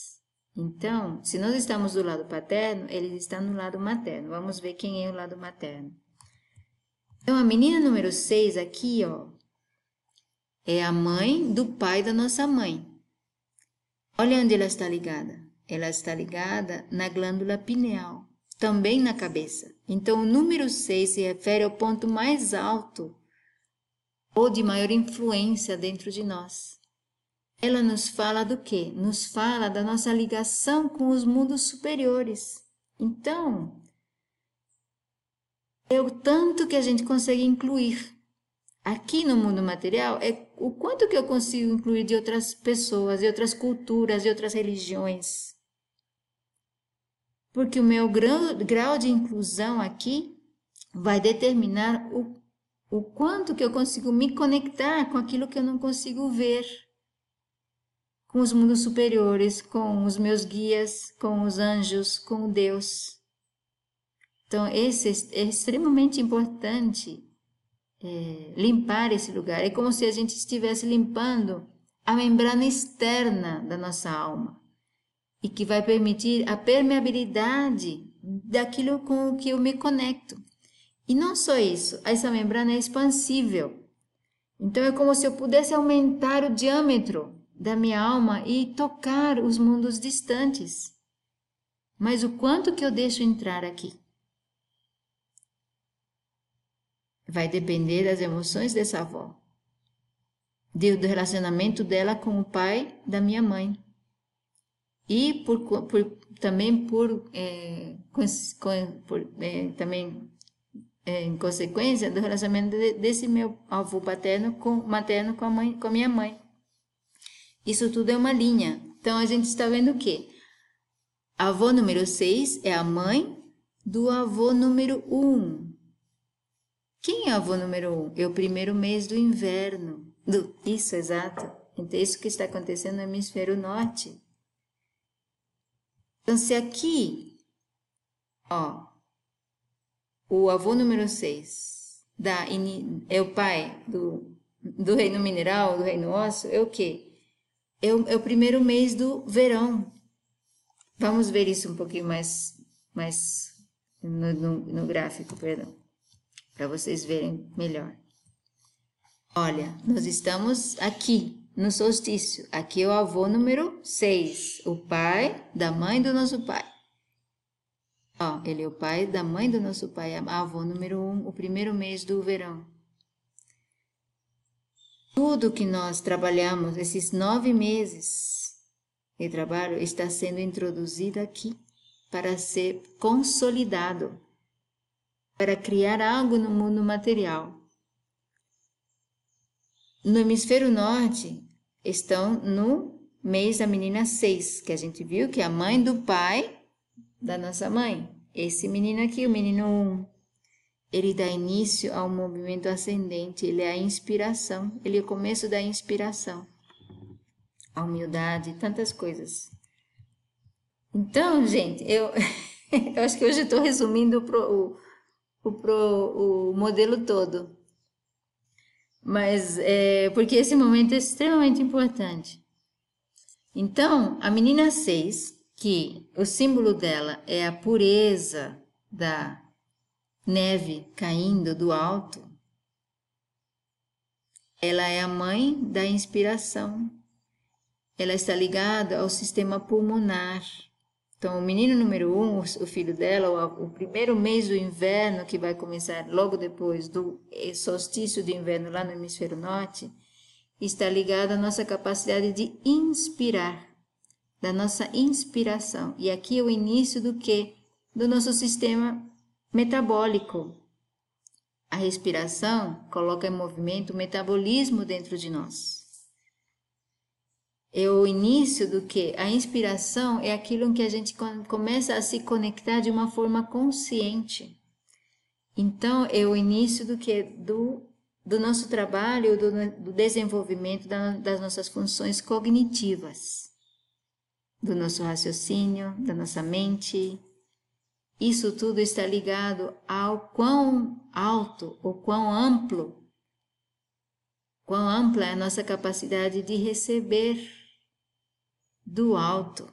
Então, se nós estamos do lado paterno, ele está no lado materno. Vamos ver quem é o lado materno. Então, a menina número 6 aqui, ó, é a mãe do pai da nossa mãe. Olha onde ela está ligada. Ela está ligada na glândula pineal, também na cabeça. Então, o número 6 se refere ao ponto mais alto ou de maior influência dentro de nós. Ela nos fala do quê? Nos fala da nossa ligação com os mundos superiores. Então, é o tanto que a gente consegue incluir. Aqui no mundo material é o quanto que eu consigo incluir de outras pessoas, de outras culturas, de outras religiões. Porque o meu grau, de inclusão aqui vai determinar o, o quanto que eu consigo me conectar com aquilo que eu não consigo ver com os mundos superiores, com os meus guias, com os anjos, com Deus. Então, esse é extremamente importante é, limpar esse lugar. É como se a gente estivesse limpando a membrana externa da nossa alma e que vai permitir a permeabilidade daquilo com o que eu me conecto. E não só isso, essa membrana é expansível. Então é como se eu pudesse aumentar o diâmetro da minha alma e tocar os mundos distantes. Mas o quanto que eu deixo entrar aqui? Vai depender das emoções dessa avó, do relacionamento dela com o pai da minha mãe e por, por também por, é, por é, também é, em consequência do relacionamento desse meu avô paterno com materno com a mãe com a minha mãe isso tudo é uma linha. Então a gente está vendo o quê? A avó número 6 é a mãe do avô número 1. Um. Quem é avô número 1? Um? É o primeiro mês do inverno. Do, isso, exato. Então, isso que está acontecendo no hemisfério norte. Então, se aqui, ó, o avô número 6 da, é o pai do, do reino mineral, do reino ósseo, é o quê? É o, é o primeiro mês do verão. Vamos ver isso um pouquinho mais, mais no, no, no gráfico, perdão, para vocês verem melhor. Olha, nós estamos aqui no solstício. Aqui é o avô número 6, o pai da mãe do nosso pai. Ó, ele é o pai da mãe do nosso pai, avô número 1, um, o primeiro mês do verão. Tudo que nós trabalhamos, esses nove meses de trabalho, está sendo introduzido aqui para ser consolidado, para criar algo no mundo material. No hemisfério norte, estão no mês da menina 6, que a gente viu que é a mãe do pai da nossa mãe. Esse menino aqui, o menino 1, ele dá início ao movimento ascendente, ele é a inspiração, ele é o começo da inspiração. A humildade, tantas coisas. Então, gente, eu, eu acho que hoje estou resumindo pro, o, o, pro, o modelo todo. Mas é porque esse momento é extremamente importante. Então, a menina 6, que o símbolo dela é a pureza da neve caindo do alto, ela é a mãe da inspiração. Ela está ligada ao sistema pulmonar. Então, o menino número um, o filho dela, o, primeiro mês do inverno, que vai começar logo depois do eh, solstício de inverno lá no hemisfério norte, está ligado à nossa capacidade de inspirar, da nossa inspiração. E aqui é o início do que? Do nosso sistema metabólico. A respiração coloca em movimento o metabolismo dentro de nós é o início do que? A inspiração é aquilo em que a gente começa a se conectar de uma forma consciente. Então, é o início do que? Do, do nosso trabalho, do, do desenvolvimento da, das nossas funções cognitivas, do nosso raciocínio, da nossa mente. Isso tudo está ligado ao quão alto ou quão amplo, quão ampla é a nossa capacidade de receber do alto.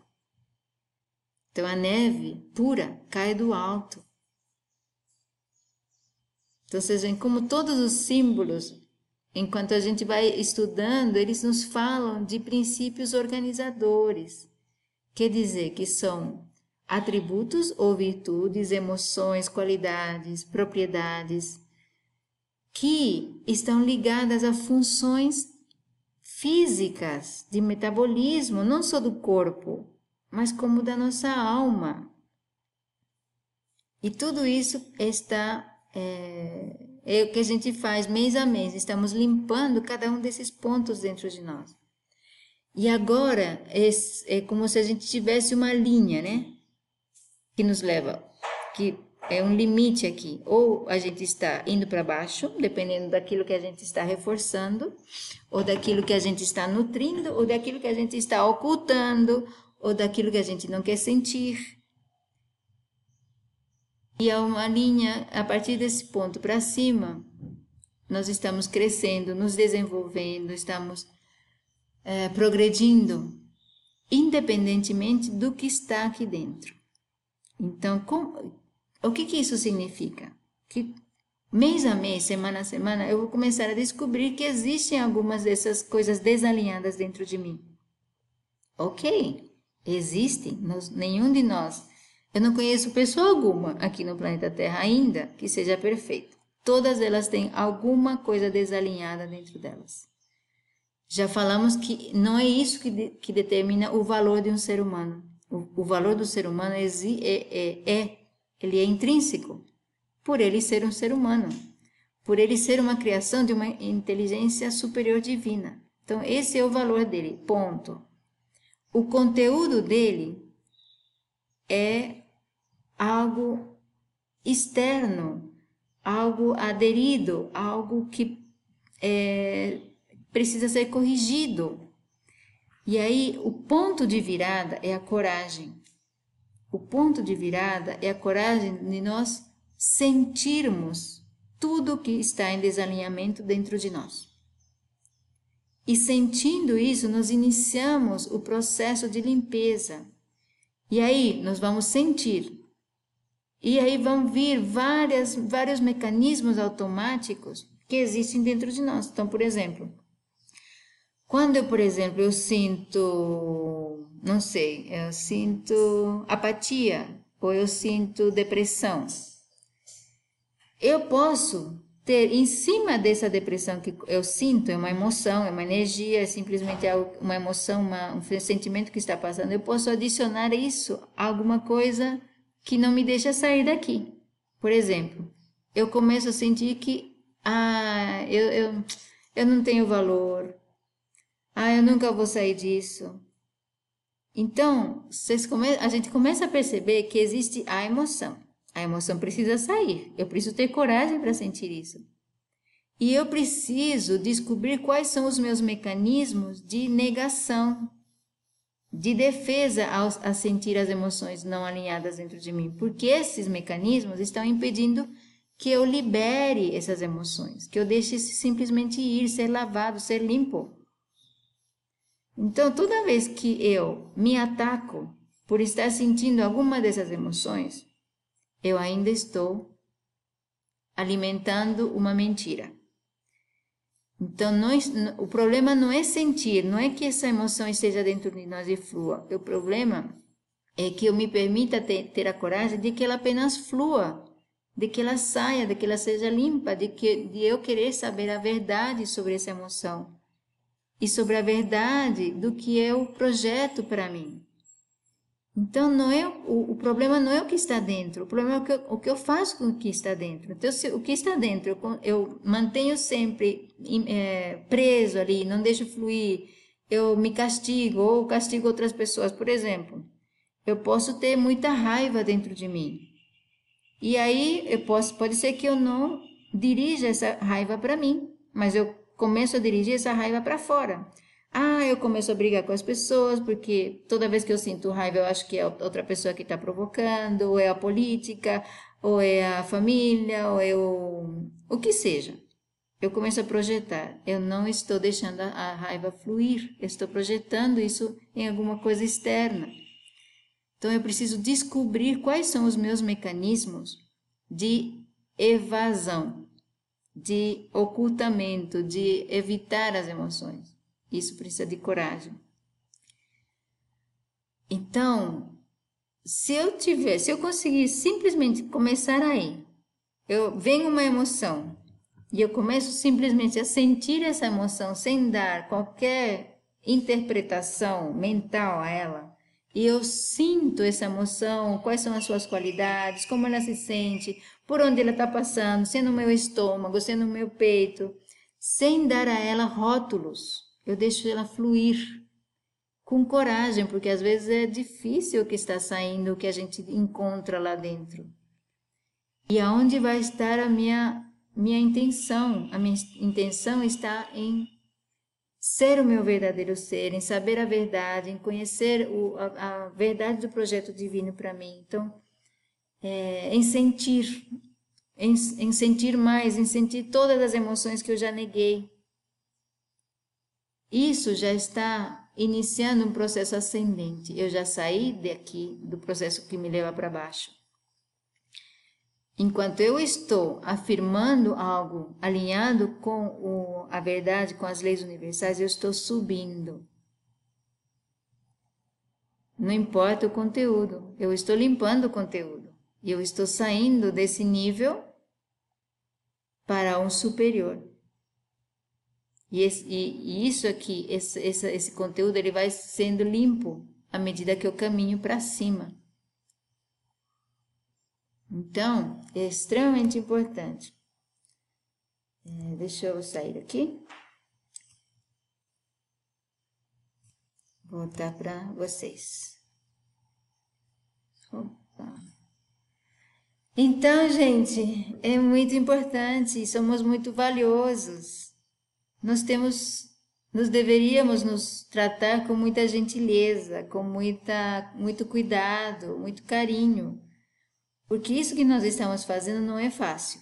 Então a neve pura cai do alto. Então vocês veem como todos os símbolos, enquanto a gente vai estudando, eles nos falam de princípios organizadores. Quer dizer que são atributos ou virtudes, emoções, qualidades, propriedades que estão ligadas a funções físicas de metabolismo, não só do corpo, mas como da nossa alma. E tudo isso está é, é, o que a gente faz mês a mês, estamos limpando cada um desses pontos dentro de nós. E agora é, é como se a gente tivesse uma linha, né? Que nos leva, que é um limite aqui. Ou a gente está indo para baixo, dependendo daquilo que a gente está reforçando, ou daquilo que a gente está nutrindo, ou daquilo que a gente está ocultando, ou daquilo que a gente não quer sentir. E é uma linha, a partir desse ponto para cima, nós estamos crescendo, nos desenvolvendo, estamos é, progredindo, independentemente do que está aqui dentro. Então, com, o que, que isso significa? Que mês a mês, semana a semana, eu vou começar a descobrir que existem algumas dessas coisas desalinhadas dentro de mim. Ok, existem, nós, nenhum de nós. Eu não conheço pessoa alguma aqui no planeta Terra ainda que seja perfeita. Todas elas têm alguma coisa desalinhada dentro delas. Já falamos que não é isso que, de, que determina o valor de um ser humano. O, valor do ser humano é, é, é, é ele é intrínseco, por ele ser um ser humano, por ele ser uma criação de uma inteligência superior divina. Então, esse é o valor dele, ponto. O conteúdo dele é algo externo, algo aderido, algo que é, precisa ser corrigido E aí, o ponto de virada é a coragem. O ponto de virada é a coragem de nós sentirmos tudo que está em desalinhamento dentro de nós. E sentindo isso, nós iniciamos o processo de limpeza. E aí, nós vamos sentir. E aí vão vir várias, vários mecanismos automáticos que existem dentro de nós. Então, por exemplo, quando eu, por exemplo, eu sinto, não sei, eu sinto apatia ou eu sinto depressão, eu posso ter em cima dessa depressão que eu sinto, é uma emoção, é uma energia, é simplesmente uma emoção, uma, um sentimento que está passando, eu posso adicionar isso a alguma coisa que não me deixa sair daqui. Por exemplo, eu começo a sentir que ah, eu, eu, eu não tenho valor. Ah, eu nunca vou sair disso. Então, come... a gente começa a perceber que existe a emoção. A emoção precisa sair. Eu preciso ter coragem para sentir isso. E eu preciso descobrir quais são os meus mecanismos de negação, de defesa ao, a sentir as emoções não alinhadas dentro de mim, porque esses mecanismos estão impedindo que eu libere essas emoções, que eu deixe simplesmente ir, ser lavado, ser limpo. Então, toda vez que eu me ataco por estar sentindo alguma dessas emoções, eu ainda estou alimentando uma mentira. Então, nós, o problema não é sentir, não é que essa emoção esteja dentro de nós e flua. O problema é que eu me permita ter, ter a coragem de que ela apenas flua de que ela saia, de que ela seja limpa, de que de eu querer saber a verdade sobre essa emoção e sobre a verdade do que eu projeto para mim. Então não é o, o, problema não é o que está dentro, o problema é o que eu, o que eu faço com o que está dentro. Então se, o que está dentro eu, eu mantenho sempre é, preso ali, não deixo fluir, eu me castigo ou castigo outras pessoas. Por exemplo, eu posso ter muita raiva dentro de mim. E aí eu posso, pode ser que eu não dirija essa raiva para mim, mas eu começo a dirigir essa raiva para fora. Ah, eu começo a brigar com as pessoas, porque toda vez que eu sinto raiva, eu acho que é outra pessoa que está provocando, ou é a política, ou é a família, ou é o, o que seja. Eu começo a projetar. Eu não estou deixando a raiva fluir, eu estou projetando isso em alguma coisa externa. Então eu preciso descobrir quais são os meus mecanismos de evasão, de ocultamento, de evitar as emoções. Isso precisa de coragem. Então, se eu tiver, se eu conseguir simplesmente começar aí, eu venho uma emoção e eu começo simplesmente a sentir essa emoção sem dar qualquer interpretação mental a ela, e eu sinto essa emoção, quais são as suas qualidades, como ela se sente, por onde ela está passando, se no meu estômago, se no meu peito, sem dar a ela rótulos. Eu deixo ela fluir com coragem, porque às vezes é difícil o que está saindo, o que a gente encontra lá dentro. E aonde vai estar a minha minha intenção? A minha intenção está em ser o meu verdadeiro ser, em saber a verdade, em conhecer o, a, a, verdade do projeto divino para mim. Então, é, em sentir, em, em sentir mais, em sentir todas as emoções que eu já neguei. Isso já está iniciando um processo ascendente. Eu já saí daqui do processo que me leva para baixo. Enquanto eu estou afirmando algo alinhado com o, a verdade, com as leis universais, eu estou subindo. Não importa o conteúdo, eu estou limpando o conteúdo. Eu estou saindo desse nível para um superior. E, esse, e isso aqui, esse, esse, esse conteúdo, ele vai sendo limpo à medida que eu caminho para cima. Então, é extremamente importante. É, deixa eu sair aqui. Voltar para vocês. Opa. Então, gente, é muito importante, somos muito valiosos. Nós temos nós deveríamos nos tratar com muita gentileza, com muita, muito cuidado, muito carinho, porque isso que nós estamos fazendo não é fácil.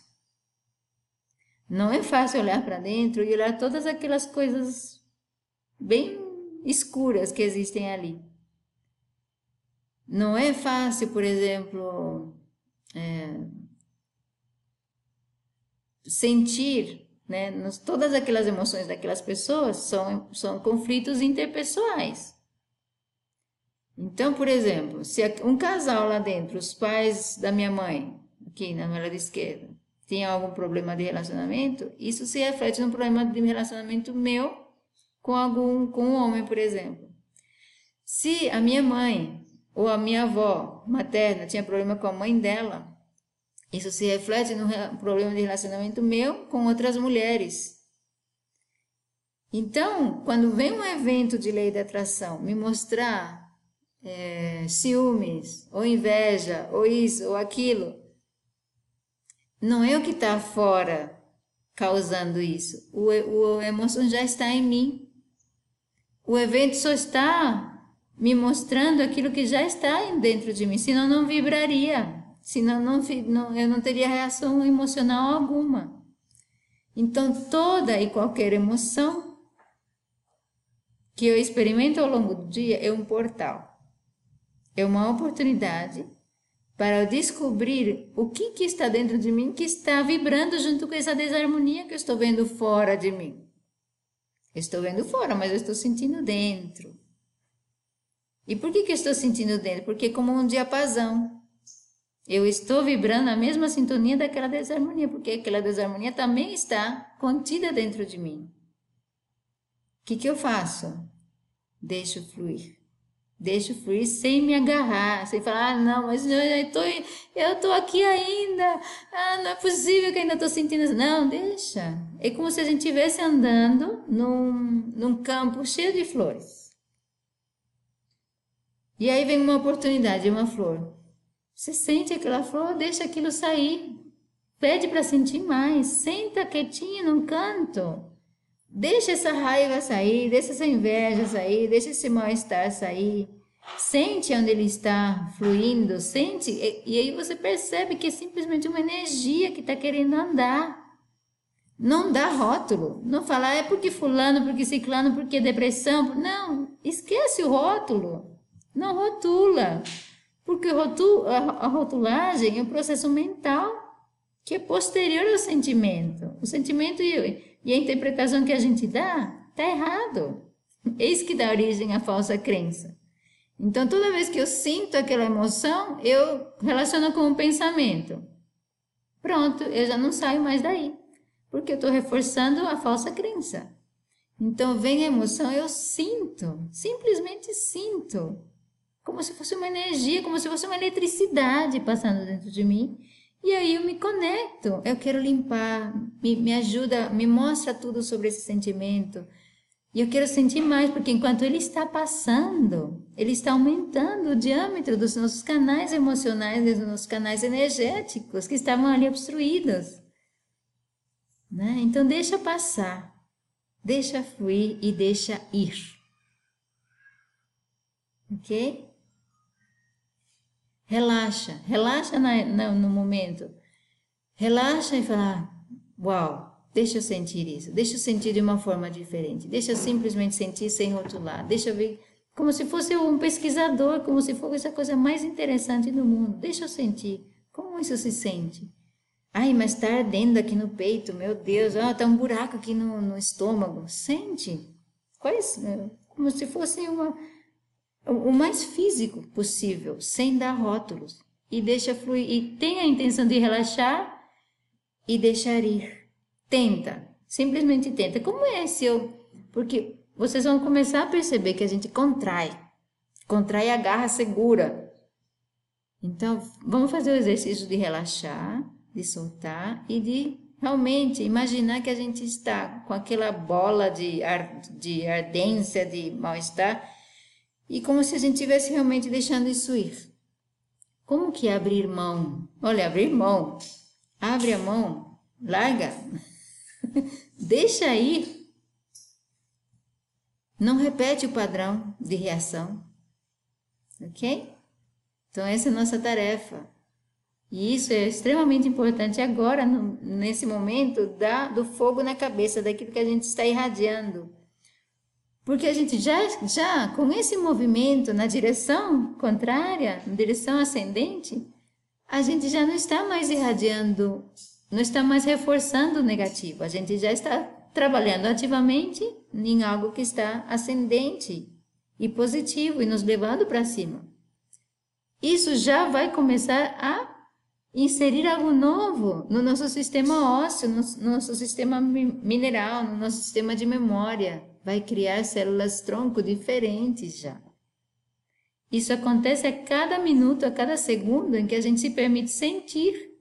Não é fácil olhar para dentro e olhar todas aquelas coisas bem escuras que existem ali. Não é fácil, por exemplo, é, sentir né? Nos, todas aquelas emoções daquelas pessoas são, são conflitos interpessoais. Então, por exemplo, se um casal lá dentro, os pais da minha mãe, aqui na minha lado esquerda, tem algum problema de relacionamento, isso se reflete no problema de relacionamento meu com algum com um homem, por exemplo. Se a minha mãe ou a minha avó materna tinha problema com a mãe dela, isso se reflete no problema de relacionamento meu com outras mulheres. Então, quando vem um evento de lei da atração me mostrar é, ciúmes, ou inveja, ou isso, ou aquilo, não é o que está fora causando isso. O, o, a emoção já está em mim. O evento só está me mostrando aquilo que já está dentro de mim, senão não vibraria senão não, não, eu não teria reação emocional alguma. Então, toda e qualquer emoção que eu experimento ao longo do dia é um portal, é uma oportunidade para eu descobrir o que, que está dentro de mim que está vibrando junto com essa desarmonia que eu estou vendo fora de mim. Estou vendo fora, mas eu estou sentindo dentro. E por que, que eu estou sentindo dentro? Porque é como um diapasão. Eu estou vibrando a mesma sintonia daquela desarmonia, porque aquela desarmonia também está contida dentro de mim. O que, que eu faço? Deixo fluir. Deixo fluir sem me agarrar, sem falar, ah, não, mas eu estou eu tô aqui ainda, ah, não é possível que ainda estou sentindo isso. Não, deixa. É como se a gente estivesse andando num, num campo cheio de flores. E aí vem uma oportunidade, uma flor. Você sente aquela flor, deixa aquilo sair. Pede para sentir mais. Senta quietinho num canto. Deixa essa raiva sair, deixa essa inveja sair, deixa esse mal-estar sair. Sente onde ele está fluindo, sente, e, e aí você percebe que é simplesmente uma energia que está querendo andar. Não dá rótulo. Não falar é porque fulano, porque ciclano, porque depressão. Não, esquece o rótulo. Não rotula. Porque a rotulagem é um processo mental que é posterior ao sentimento. O sentimento e a interpretação que a gente dá está errado. Eis que dá origem à falsa crença. Então, toda vez que eu sinto aquela emoção, eu relaciono com um pensamento. Pronto, eu já não saio mais daí, porque eu estou reforçando a falsa crença. Então, vem a emoção, eu sinto, simplesmente sinto como se fosse uma energia, como se fosse uma eletricidade passando dentro de mim. E aí eu me conecto, eu quero limpar, me, me ajuda, me mostra tudo sobre esse sentimento. E eu quero sentir mais, porque enquanto ele está passando, ele está aumentando o diâmetro dos nossos canais emocionais, dos nossos canais energéticos que estavam ali obstruídos. Né? Então deixa passar, deixa fluir e deixa ir. Ok? Relaxa, relaxa na, na, no momento. Relaxa e fala: Uau, deixa eu sentir isso, deixa eu sentir de uma forma diferente, deixa eu simplesmente sentir sem rotular, deixa eu ver como se fosse um pesquisador, como se fosse a coisa mais interessante do mundo. Deixa eu sentir. Como isso se sente? Ai, mas está ardendo aqui no peito, meu Deus, ah, tá um buraco aqui no, no estômago. Sente. Quais, como se fosse uma, o mais físico possível, sem dar rótulos. E deixa fluir. E tem a intenção de relaxar e deixar ir. Tenta. Simplesmente tenta. Como é se eu. Porque vocês vão começar a perceber que a gente contrai. Contrai a garra segura. Então, vamos fazer o exercício de relaxar, de soltar e de realmente imaginar que a gente está com aquela bola de, ar, de ardência, de mal-estar e como se a gente estivesse realmente deixando isso ir. Como que abrir mão? Olha, abrir mão. Abre a mão, larga, deixa ir. não repete o padrão de reação. Ok? Então, essa é a nossa tarefa. E isso é extremamente importante agora, no, nesse momento da, do fogo na cabeça, daquilo que a gente está irradiando. Porque a gente já, já, com esse movimento na direção contrária, na direção ascendente, a gente já não está mais irradiando, não está mais reforçando o negativo. A gente já está trabalhando ativamente em algo que está ascendente e positivo e nos levando para cima. Isso já vai começar a inserir algo novo no nosso sistema ósseo, no nosso sistema mineral, no nosso sistema de memória. Vai criar células tronco diferentes já. Isso acontece a cada minuto, a cada segundo em que a gente se permite sentir,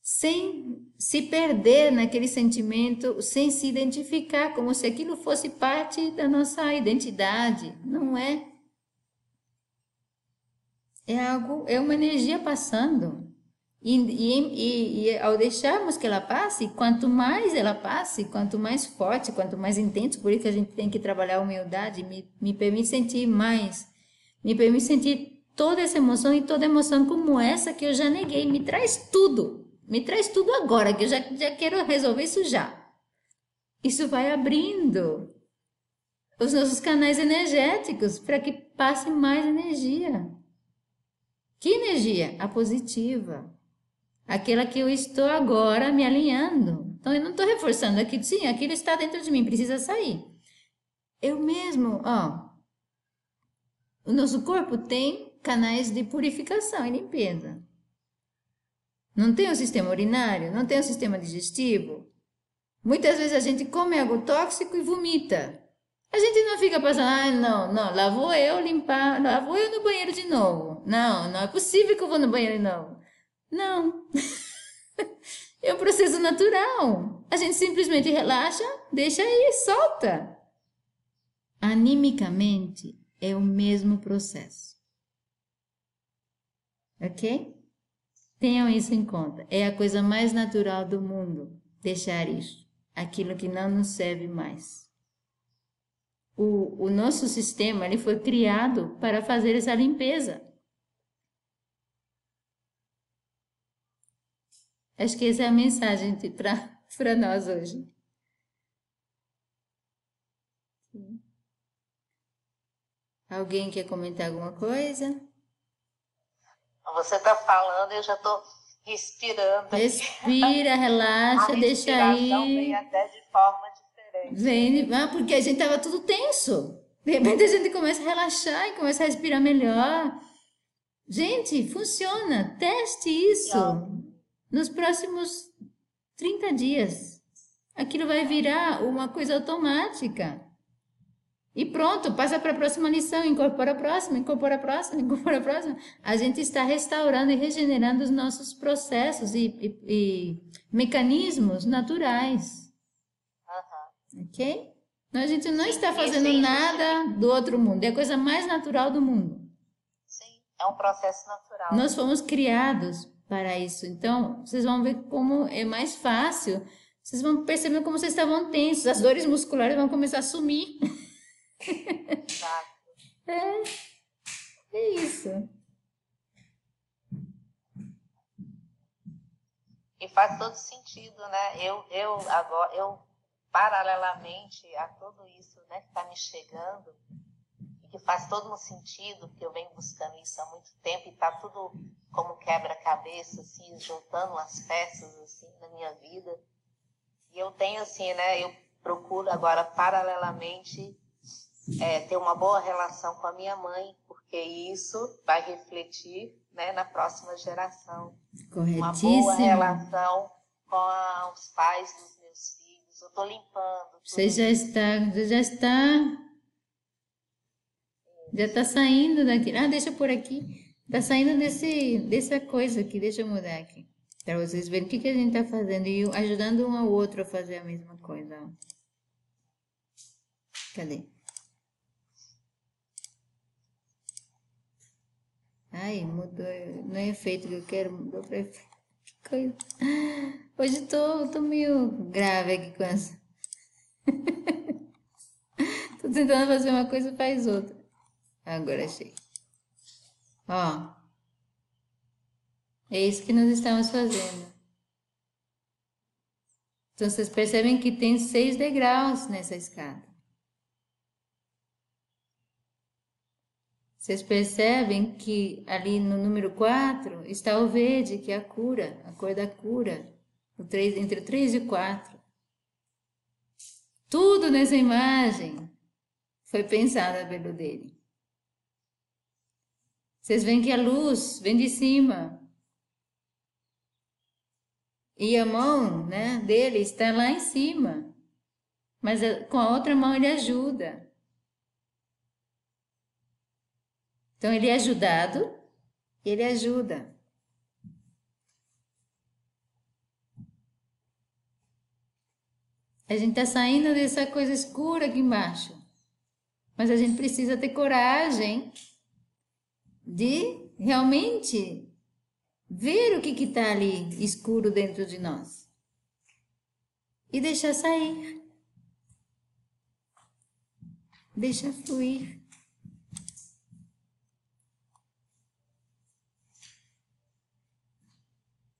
sem se perder naquele sentimento, sem se identificar como se aquilo fosse parte da nossa identidade. Não é. É algo, é uma energia passando. E, e, e, ao deixarmos que ela passe, quanto mais ela passe, quanto mais forte, quanto mais intenso, por isso a gente tem que trabalhar a humildade, me, me permite sentir mais, me permite sentir toda essa emoção e toda emoção como essa que eu já neguei, me traz tudo, me traz tudo agora, que eu já, já quero resolver isso já. Isso vai abrindo os nossos canais energéticos para que passe mais energia. Que energia? A positiva aquela que eu estou agora me alinhando. Então eu não estou reforçando aquilo, sim, aquilo está dentro de mim, precisa sair. Eu mesmo, ó, o nosso corpo tem canais de purificação e limpeza. Não tem o sistema urinário, não tem o sistema digestivo. Muitas vezes a gente come algo tóxico e vomita. A gente não fica pensando, ah, não, não, lá vou eu limpar, lá vou eu no banheiro de novo. Não, não é possível que eu vou no banheiro de novo. Não. é um processo natural. A gente simplesmente relaxa, deixa aí, solta. Animicamente é o mesmo processo. Ok? Tenham isso em conta. É a coisa mais natural do mundo deixar isso, aquilo que não nos serve mais. O, o nosso sistema ele foi criado para fazer essa limpeza. Acho que essa é a mensagem para nós hoje. Alguém quer comentar alguma coisa? Você está falando, eu já estou respirando. Respira, relaxa, deixa aí. Vem até de forma diferente. Vem, ah, porque a gente estava tudo tenso. De repente a gente começa a relaxar e começa a respirar melhor. Gente, funciona. Teste isso nos próximos 30 dias. Aquilo vai virar uma coisa automática. E pronto, passa para a próxima lição, incorpora a próxima, incorpora a próxima, incorpora a próxima. A gente está restaurando e regenerando os nossos processos e, e, e mecanismos naturais. Uhum. Ok? Então, a gente não está fazendo sim, sim, nada do outro mundo, é a coisa mais natural do mundo. Sim, é um processo natural. Nós fomos criados para isso. Então, vocês vão ver como é mais fácil. Vocês vão perceber como vocês estavam tensos. As dores musculares vão começar a sumir. é, é isso. E faz todo sentido, né? Eu, eu agora, eu paralelamente a tudo isso, né, que está me chegando, que faz todo um sentido, que eu venho buscando isso há muito tempo e está tudo como quebra-cabeça, assim, juntando as peças, assim, na minha vida. E eu tenho, assim, né, eu procuro agora, paralelamente, é, ter uma boa relação com a minha mãe, porque isso vai refletir, né, na próxima geração. Uma boa relação com a, os pais dos meus filhos. Eu estou limpando. Você já está, você já está já está saindo daqui. Ah, deixa por aqui. Está saindo desse, dessa coisa aqui. Deixa eu mudar aqui. Para vocês verem o que, que a gente está fazendo e ajudando um ao outro a fazer a mesma coisa. Cadê? Ai, mudou. Não é efeito que eu quero, mudou para efeito. Que coisa. Hoje tô, tô meio grave aqui com essa. Tô tentando fazer uma coisa, faz outra. Agora achei. Ó. É isso que nós estamos fazendo. Então, vocês percebem que tem seis degraus nessa escada. Vocês percebem que ali no número 4 está o verde, que é a cura, a cor da cura, 3, entre o 3 e o 4. Tudo nessa imagem foi pensado pelo dele. Vocês veem que a luz vem de cima. E a mão né, dele está lá em cima. Mas com a outra mão ele ajuda. Então ele é ajudado, ele ajuda. A gente está saindo dessa coisa escura aqui embaixo. Mas a gente precisa ter coragem de realmente ver o que está ali escuro dentro de nós e deixar sair. Deixa fluir.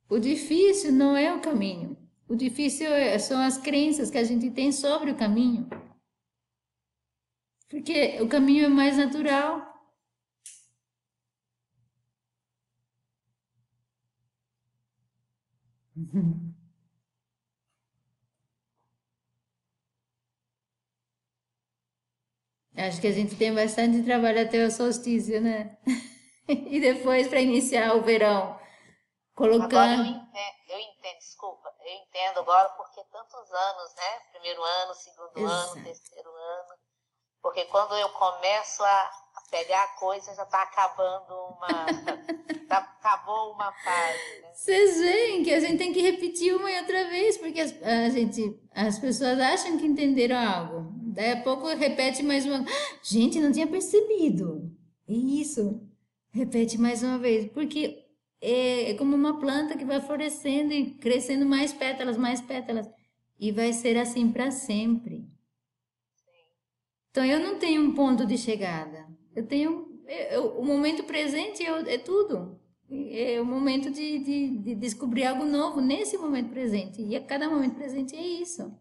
O difícil não é o caminho. O difícil é, são as crenças que a gente tem sobre o caminho. Porque o caminho é mais natural. Acho que a gente tem bastante trabalho até o solstício, né? e depois para iniciar o verão. Colocando. Agora eu entendo, eu entendo, desculpa, eu entendo agora porque tantos anos, né? Primeiro ano, segundo Exato. ano, terceiro ano. Porque quando eu começo a pegar a coisa, já está acabando uma. tá, acabou uma fase. Né? Vocês veem que a gente tem que repetir uma e outra vez, porque as, a gente, as pessoas acham que entenderam algo. Daí a pouco repete mais uma. Gente, não tinha percebido. Isso. Repete mais uma vez. Porque é, é como uma planta que vai florescendo e crescendo mais pétalas, mais pétalas. E vai ser assim para sempre. Então eu não tenho um ponto de chegada. Eu tenho. Eu, o momento presente é, é tudo. É o momento de, de, de, descobrir algo novo nesse momento presente. E a cada momento presente é isso.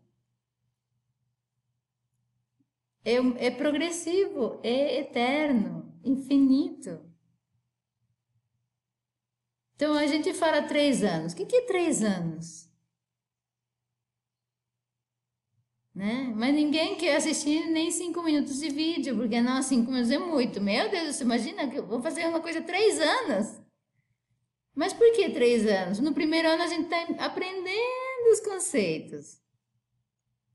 É, é progressivo, é eterno, infinito. Então a gente fala três anos. O que, é três anos? Né? Mas ninguém quer assistir nem cinco minutos de vídeo, porque não, cinco minutos é muito. Meu Deus, você imagina que eu vou fazer uma coisa três anos? Mas por que três anos? No primeiro ano a gente está aprendendo os conceitos.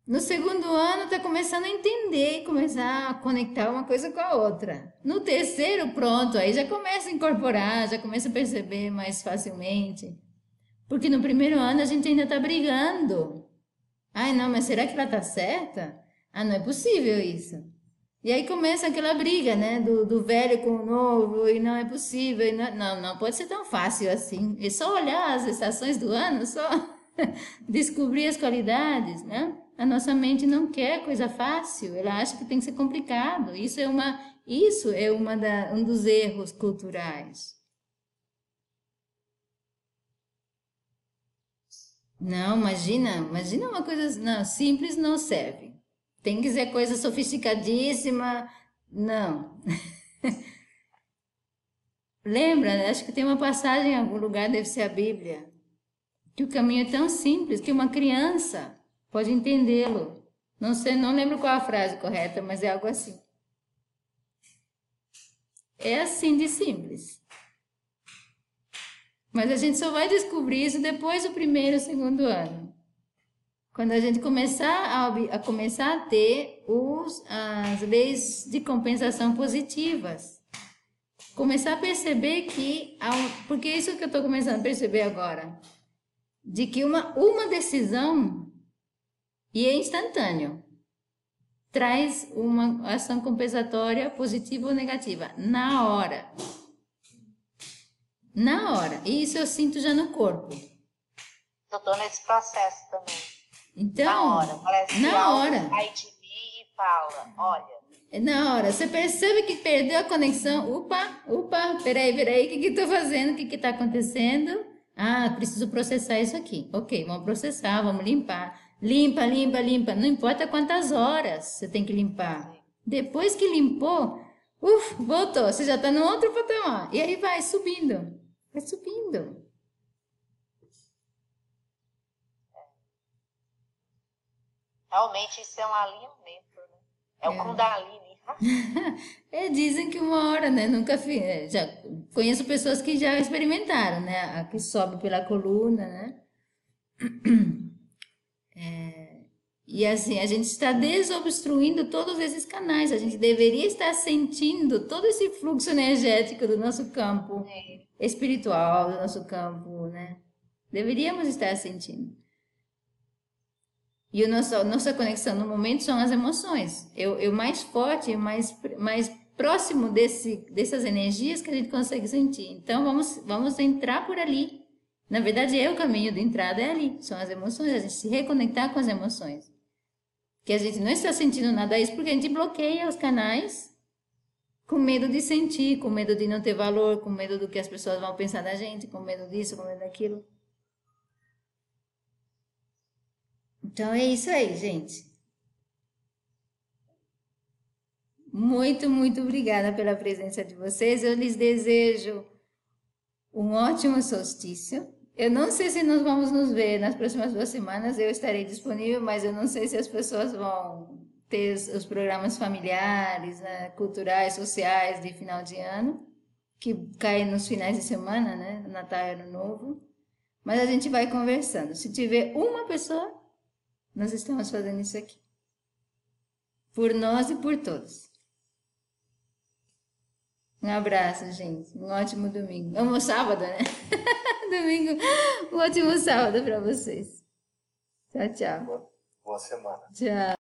No segundo ano está começando a entender e começar a conectar uma coisa com a outra. No terceiro, pronto, aí já começa a incorporar, já começa a perceber mais facilmente. Porque no primeiro ano a gente ainda está brigando. Ai, não, mas será que ela está certa? Ah, não é possível isso. E aí começa aquela briga, né? Do, do velho com o novo, e não é possível. Não, não, não pode ser tão fácil assim. É só olhar as estações do ano, só descobrir as qualidades, né? A nossa mente não quer coisa fácil, ela acha que tem que ser complicado. Isso é uma, isso é uma da, um dos erros culturais. Não, imagina, imagina uma coisa não, simples não serve. Tem que ser coisa sofisticadíssima, não. Lembra, né? acho que tem uma passagem em algum lugar, deve ser a Bíblia, que o caminho é tão simples que uma criança pode entendê-lo. Não sei, não lembro qual a frase correta, mas é algo assim. É assim de simples. Mas a gente só vai descobrir isso depois do primeiro, segundo ano. Quando a gente começar a, a começar a ter os, as leis de compensação positivas. Começar a perceber que, porque é isso que eu estou começando a perceber agora, de que uma, uma decisão e é instantâneo. Traz uma ação compensatória positiva ou negativa na hora. Na hora. E isso eu sinto já no corpo. Eu tô nesse processo também. Então, na hora. Parece na que hora. sai de mim e fala, olha, Na hora, você percebe que perdeu a conexão. Opa, opa, peraí, peraí, o que que tô fazendo? O que que tá acontecendo? Ah, preciso processar isso aqui. Ok, vamos processar, vamos limpar. Limpa, limpa, limpa. Não importa quantas horas você tem que limpar. Depois que limpou, uf, voltou. Você já está no outro patamar. E aí vai subindo. Vai subindo. Realmente isso é um alinhamento, né? É o é. Kundalini. é, dizem que uma hora, né? Nunca fiz. É, já conheço pessoas que já experimentaram, né? A que sobe pela coluna, né? É, e assim, a gente está desobstruindo todos esses canais. A gente deveria estar sentindo todo esse fluxo energético do nosso campo espiritual, do nosso campo, né? Deveríamos estar sentindo. E a nossa, nossa conexão no momento são as emoções. Eu, eu mais forte, mais, mais próximo desse, dessas energias que a gente consegue sentir. Então vamos, vamos entrar por ali. Na verdade, é o caminho de entrada é ali. São as emoções, a gente se reconectar com as emoções. Que a gente não está sentindo nada isso porque a gente bloqueia os canais com medo de sentir, com medo de não ter valor, com medo do que as pessoas vão pensar da gente, com medo disso, com medo daquilo. Então é isso aí, gente. Muito, muito obrigada pela presença de vocês. Eu lhes desejo um ótimo solstício. Eu não sei se nós vamos nos ver nas próximas duas semanas. Eu estarei disponível, mas eu não sei se as pessoas vão ter os, programas familiares, né, culturais, sociais de final de ano, que caem nos finais de semana, né? Natal e Ano Novo. Mas a gente vai conversando. Se tiver uma pessoa nós estamos fazendo isso aqui. Por nós e por todos. Um abraço, gente. Um ótimo domingo. Um sábado, né? domingo. Um ótimo sábado para vocês. Tchau, tchau. Boa semana. Tchau.